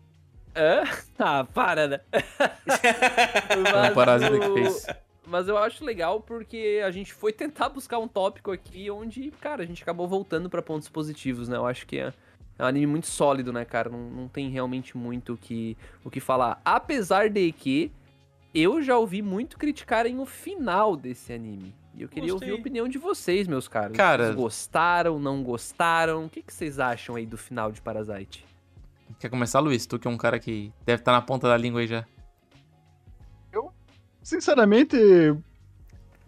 B: Hã? Ah, para, né?
C: O Parasita que fez.
B: Mas eu acho legal porque a gente foi tentar buscar um tópico aqui onde, cara, a gente acabou voltando pra pontos positivos, né? Eu acho que é, é um anime muito sólido, né, cara? Não, não tem realmente muito o que, o que falar. Apesar de que eu já ouvi muito criticarem o final desse anime. E eu queria
D: Gostei.
B: ouvir a opinião de vocês, meus caros.
C: Cara-
B: Vocês gostaram, não gostaram? O que, que vocês acham aí do final de Parasite?
C: Quer começar, Luiz? Tu que é um cara que deve estar na ponta da língua aí já.
E: Sinceramente,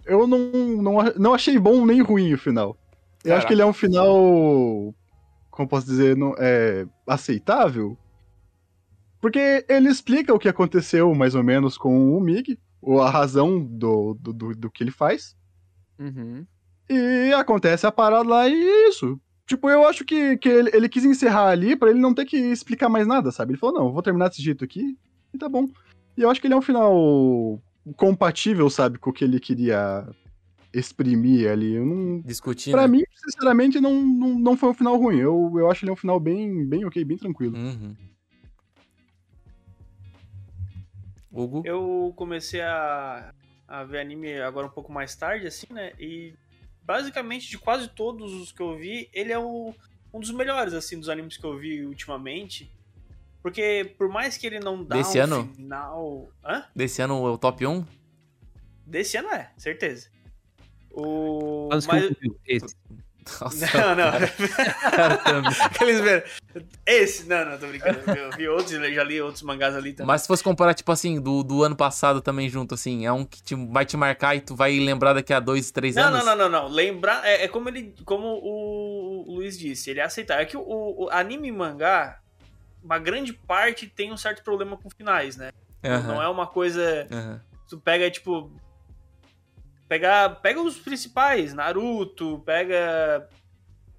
E: eu não, não, não achei bom nem ruim o final. Eu acho
C: Caraca.
E: que ele é um final, como posso dizer, não, é, aceitável. Porque ele explica o que aconteceu, mais ou menos, com o Mig, ou a razão do, do, do, do que ele faz.
B: Uhum.
E: E acontece a parada lá e é isso. Tipo, eu acho que, que ele, ele quis encerrar ali pra ele não ter que explicar mais nada, sabe? Ele falou, não, vou terminar desse jeito aqui e tá bom. E eu acho que ele é um final compatível, sabe, com o que ele queria exprimir ali. Eu não...
C: Discutindo.
E: Pra mim, sinceramente, não, não, não foi um final ruim. Eu, eu acho ele um final bem, bem ok, bem tranquilo.
C: Uhum. Hugo?
D: Eu comecei a, a ver anime agora um pouco mais tarde, assim, né? E basicamente de quase todos os que eu vi, ele é o, um dos melhores, assim, dos animes que eu vi ultimamente. Porque por mais que ele não dá
C: Desse
D: um
C: ano?
D: final. Hã?
C: Desse ano é o top 1?
D: Desse ano é, certeza. O.
B: Mas,
D: Mas...
B: esse.
C: Nossa,
D: Não, não. Aqueles ver- Esse, não, não, tô brincando. Eu vi outros, eu já li outros mangás ali também.
C: Mas se fosse comparar, tipo assim, do, do ano passado também junto, assim, é um que te- vai te marcar e tu vai lembrar daqui a dois, três
D: Não,
C: anos?
D: não, não, não, não. Lembrar. É, é como ele. Como o Luiz disse, ele é aceitável. É que o, o anime e mangá, uma grande parte tem um certo problema com finais, né?
C: Aham,
D: Não é uma coisa.
C: aham.
D: Tu pega, tipo. Pega, pega os principais, Naruto, pega.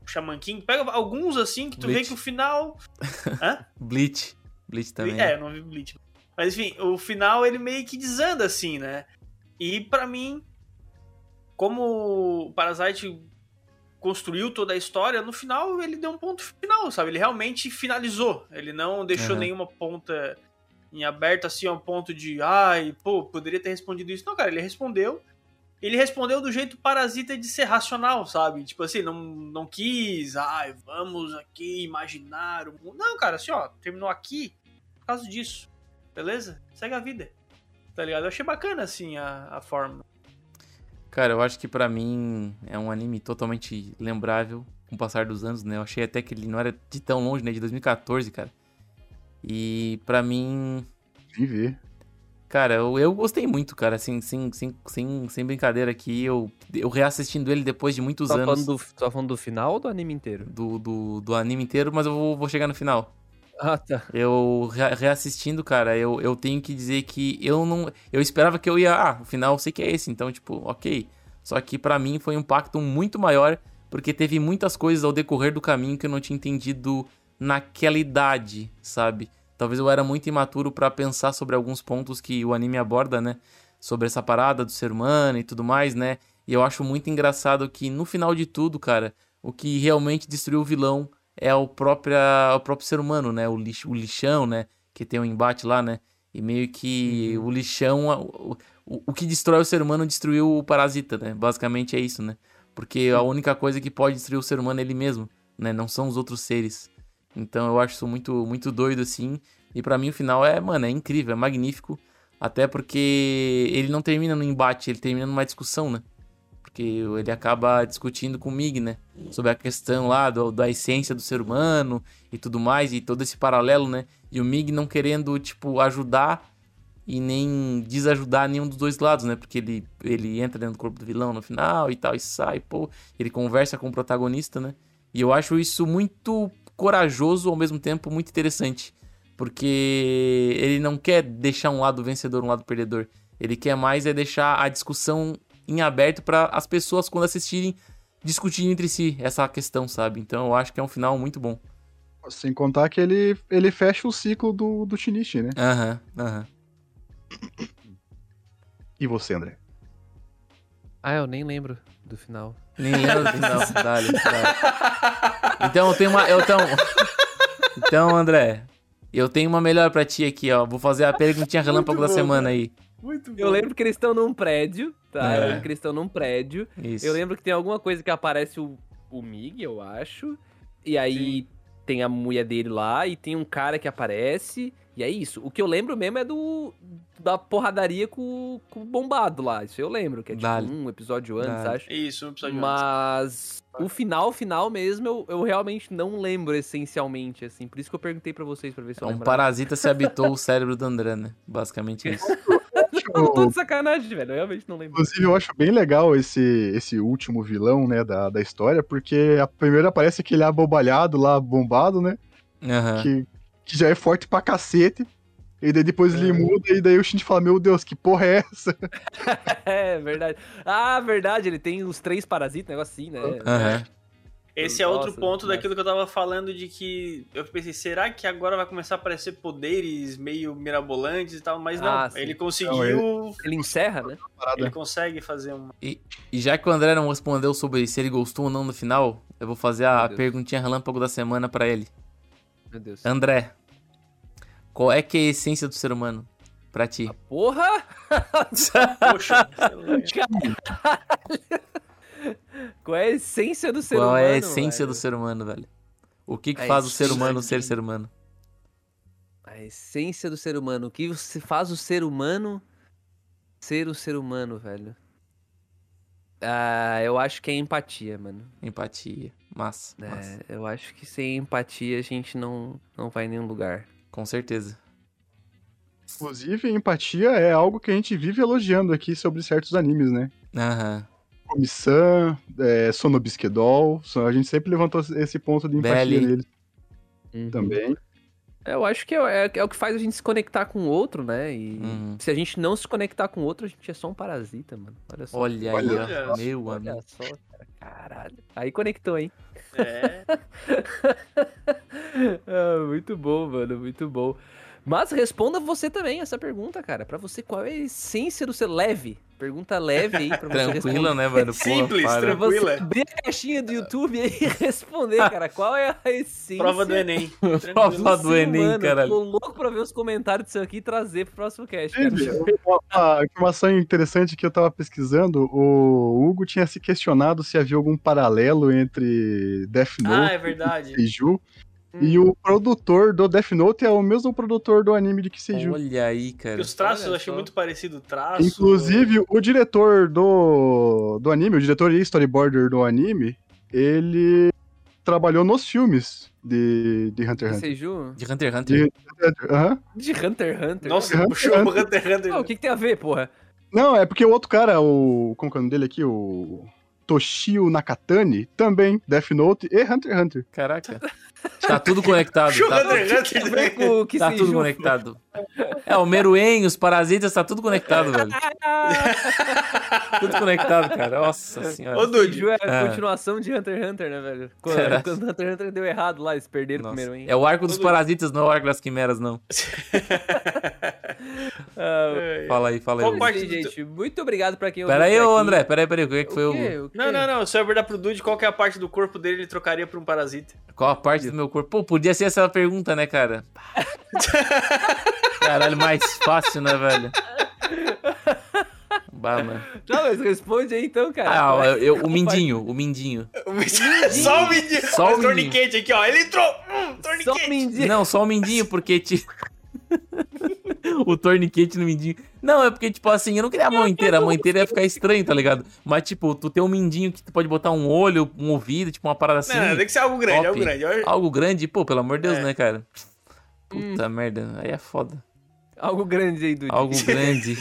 D: Shaman King, pega alguns assim que tu vê
C: Bleach.
D: que o final. Hã?
C: Bleach. Bleach também.
D: É, eu não vi Bleach. Mas enfim, o final ele meio que desanda assim, né? E pra mim, como o Parasite construiu toda a história, no final ele deu um ponto final, sabe? Ele realmente finalizou. Ele não deixou
C: Aham.
D: nenhuma ponta em aberto assim, a um ponto de, ai, pô, poderia ter respondido isso. Não, cara, ele respondeu. Ele respondeu do jeito parasita de ser racional, sabe? Tipo assim, não, não quis, ai, vamos aqui imaginar o mundo. Não, cara, assim, ó, terminou aqui por causa disso. Beleza? Segue a vida. Tá ligado? Eu achei bacana, assim, a, a forma.
C: Cara, eu acho que pra mim é um anime totalmente lembrável com o passar dos anos, né? Eu achei até que ele não era de tão longe, né? De 2014, cara. E pra mim,
E: Vim ver.
C: Cara, eu, eu gostei muito, cara. Assim, sem, sem, sem, sem brincadeira aqui. Eu, eu reassistindo ele depois de muitos
B: Só
C: anos
B: falando, do, só falando do final ou do anime inteiro?
C: do, do, do anime inteiro, mas eu vou, vou chegar no final.
B: Ah, tá.
C: Eu rea- reassistindo, cara, eu, eu tenho que dizer que eu não. Eu esperava que eu ia. Ah, o final eu sei que é esse, então, tipo, ok. Só que pra mim foi um impacto muito maior, porque teve muitas coisas ao decorrer do caminho que eu não tinha entendido naquela idade, sabe? Talvez eu era muito imaturo pra pensar sobre alguns pontos que o anime aborda, né? Sobre essa parada do ser humano e tudo mais, né? E eu acho muito engraçado que no final de tudo, cara, o que realmente destruiu o vilão é o próprio, o próprio ser humano, né? O, lix, o lixão, né? Que tem um embate lá, né? E meio que o lixão. O, o, o que destrói o ser humano destruiu o parasita, né? Basicamente é isso, né? Porque a única coisa que pode destruir o ser humano é ele mesmo, né? Não são os outros seres. Então eu acho isso muito, muito doido, assim. E pra mim o final é, mano, é incrível, é magnífico. Até porque ele não termina no embate, ele termina numa discussão, né? Porque ele acaba discutindo com o Mig, né? Sobre a questão lá do, da essência do ser humano e tudo mais, e todo esse paralelo, né? E o Mig não querendo, tipo, ajudar e nem desajudar nenhum dos dois lados, né? Porque ele, ele entra dentro do corpo do vilão no final e tal, e sai, pô. Ele conversa com o protagonista, né? E eu acho isso muito corajoso, ao mesmo tempo muito interessante. Porque ele não quer deixar um lado vencedor, um lado perdedor. Ele quer mais é deixar a discussão em aberto para as pessoas, quando assistirem, discutirem entre si essa questão, sabe? Então eu acho que é um final muito bom.
E: Sem contar que ele, ele fecha o ciclo do, do Shinichi, né?
C: Aham, aham.
E: E você, André?
B: Ah, eu nem lembro do final.
C: Nem lembro do final. Dale, dale. Então eu tenho uma. Eu tenho... Então, André, eu tenho uma melhor pra ti aqui, ó. Vou fazer a perguntinha relâmpago da
D: bom,
C: semana aí.
D: Muito bom.
B: Eu lembro que eles estão num prédio, tá?
C: É.
B: Eu lembro que eles estão num prédio.
C: Isso.
B: Eu lembro que tem alguma coisa que aparece o, o Mig, eu acho. E aí tem a mulher dele lá e tem um cara que aparece. E é isso. O que eu lembro mesmo é do da porradaria com, com o bombado lá. Isso eu lembro, que é tipo
C: Dale.
B: um episódio antes,
C: Dale.
B: acho.
D: Isso, um episódio antes.
B: Mas o final, final mesmo, eu, eu realmente não lembro essencialmente, assim. Por isso que eu perguntei pra vocês pra ver se eu
C: Um
B: lembrava.
C: parasita se habitou o cérebro do André, né? Basicamente isso.
B: Eu não tô de sacanagem, velho. Eu realmente não lembro.
E: Inclusive, eu acho bem legal esse, esse último vilão, né, da, da história, porque a primeira aparece aquele abobalhado lá, bombado, né,
C: Aham.
E: que, que já é forte pra cacete, e daí depois ele muda, e daí o Shinji fala, meu Deus, que porra é essa?
B: É, verdade. Ah, verdade, ele tem os três parasitas, negócio assim, né?
C: Aham.
D: Esse é outro
B: Nossa,
D: ponto daquilo que eu tava falando de que eu pensei, será que agora vai começar a aparecer poderes meio mirabolantes e tal? Mas não,
B: Ah,
D: ele conseguiu.
E: Não,
B: Ele encerra, né?
D: Ele consegue fazer uma.
C: E já que o André não respondeu sobre se ele gostou ou não no final, eu vou fazer a perguntinha relâmpago da semana pra ele.
B: Meu Deus.
C: André, qual é que é a essência do ser humano pra ti?
B: Porra!
D: Poxa.
B: Qual é a essência do ser
C: Qual
B: humano?
C: é a essência
B: velho?
C: do ser humano, velho? O que que
B: A
C: faz o ser humano ser ser humano?
B: A essência do ser humano. O que faz o ser humano ser o ser humano, velho? Ah, eu acho que é empatia, mano.
C: Empatia. Massa,
B: É,
C: massa.
B: eu acho que sem empatia a gente não, não vai em nenhum lugar.
C: Com certeza.
E: Inclusive, empatia é algo que a gente vive elogiando aqui sobre certos animes, né?
C: Aham.
E: Komi-san, é, Sonobisquedol, a gente sempre levantou esse ponto de empatia
C: Belly.
E: neles também.
B: Eu acho que é, é- é o que faz a gente se conectar com o outro, né? E
C: Uhum.
B: se a gente não se conectar com o outro, a gente é só um parasita, mano. Olha só.
C: Olha aí,
E: Olha
C: ó. Meu amigo.
B: Olha só, cara. Caralho. Aí conectou, hein?
D: É.
B: Ah, muito bom, mano, muito bom. Mas responda você também essa pergunta, cara. Pra você, qual é a essência do ser leve? Pergunta leve aí pra você
C: Tranquila, né, mano?
D: Simples,
C: para.
B: Pra você
D: Tranquila.
B: abrir a caixinha do YouTube aí e responder, cara. Qual é a essência
D: Prova do Enem.
C: Prova
B: do
C: Enem, caralho.
B: Tô louco pra ver os comentários disso aqui e trazer pro próximo cast, cara.
E: Uma, uma informação interessante que eu tava pesquisando, o Hugo tinha se questionado se havia algum paralelo entre Death
D: Ah,
E: Note
D: é verdade.
E: e Seiju,
B: Hum.
E: e o produtor do Death Note é o mesmo produtor do anime de Kiseiju.
C: Olha aí, cara.
D: Porque os traços
B: Olha
D: eu achei
B: só.
D: muito parecido. O traço.
E: Inclusive, o diretor do, do anime, o diretor e storyboarder do anime, ele trabalhou nos filmes de, de Hunter x Hunter.
B: Seiju?
C: De Hunter x Hunter.
E: De- Aham.
B: De Hunter x Hunter?
D: Nossa,
E: Hunter x
D: o Hunter x Hunter.
B: Ah, o que, que tem a ver, porra?
E: Não, é porque o outro cara, o. Como que é o nome dele aqui? O. Toshio Nakatani, também, Death Note e Hunter x Hunter.
C: Caraca. Tá tudo conectado.
D: O
C: Tá,
D: Hunter x
B: Tem a
D: Hunter.
B: ver com o que
C: tá tudo conectado. É, o Meruem, os parasitas, tá tudo conectado, velho. Tudo conectado, cara. Nossa
D: Ô,
C: senhora.
D: Dude,
B: Seiju é a
C: Ah.
B: continuação de Hunter x Hunter, né, velho? Quando, quando Hunter x Hunter deu errado lá, eles perderam
C: Nossa.
B: primeiro, hein?
C: É o arco dos
D: Tudo-
C: parasitas, não é o arco das quimeras, não.
B: Ah,
C: Fala aí, fala
D: Qual
C: aí.
B: mas,
D: parte do
B: gente, muito obrigado pra quem
C: Pera aí, ô André, pera aí, pera aí. O que, é que foi
B: o
C: o.
B: quê? O quê?
D: Não, não, não. Se eu perguntar pro Dude qual que é a parte do corpo dele ele trocaria por um parasita.
C: Qual a parte do meu corpo? Pô, podia ser essa pergunta, né, cara? Caralho, mais fácil, né, velho? Bah, mano.
B: Não, mas responde aí então, cara.
C: Ah,
B: Qual
C: eu, eu- o
B: qual
C: mindinho, o mindinho.
D: Só o mindinho.
C: Só o
D: o torniquete aqui, ó. Ele entrou. Hum, torniquete.
B: Só o mindinho.
C: Não, só o mindinho, porque te... o torniquete no mindinho. Não, é porque, tipo assim, eu não queria a mão inteira. A mão inteira ia ficar estranho, tá ligado? Mas, tipo, tu tem um mindinho que tu pode botar um olho, um ouvido, tipo, uma parada assim.
D: Não, tem que ser algo grande,
C: top.
D: algo grande. Olha-
C: Algo grande, pô, pelo amor de Deus,
D: É.
C: né, cara? Puta merda, aí é foda.
B: Algo grande aí, Dude.
C: Algo grande.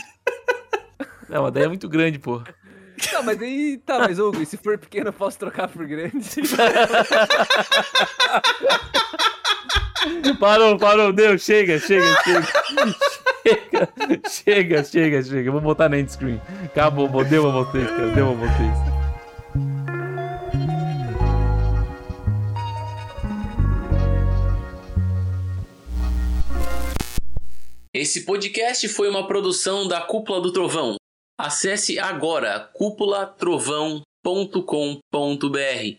C: Não, mas daí é muito grande, pô.
B: Tá, mas aí. Tá, mas Hugo, e se for pequeno, eu posso trocar por grande?
C: Parou, parou, deu, chega, chega, chega. Chega, chega, chega, chega. Vou botar na end screen. Acabou, deu pra vocês, cara, deu pra vocês. Esse podcast foi uma produção da Cúpula do Trovão. Acesse agora cúpulatrovão.com.br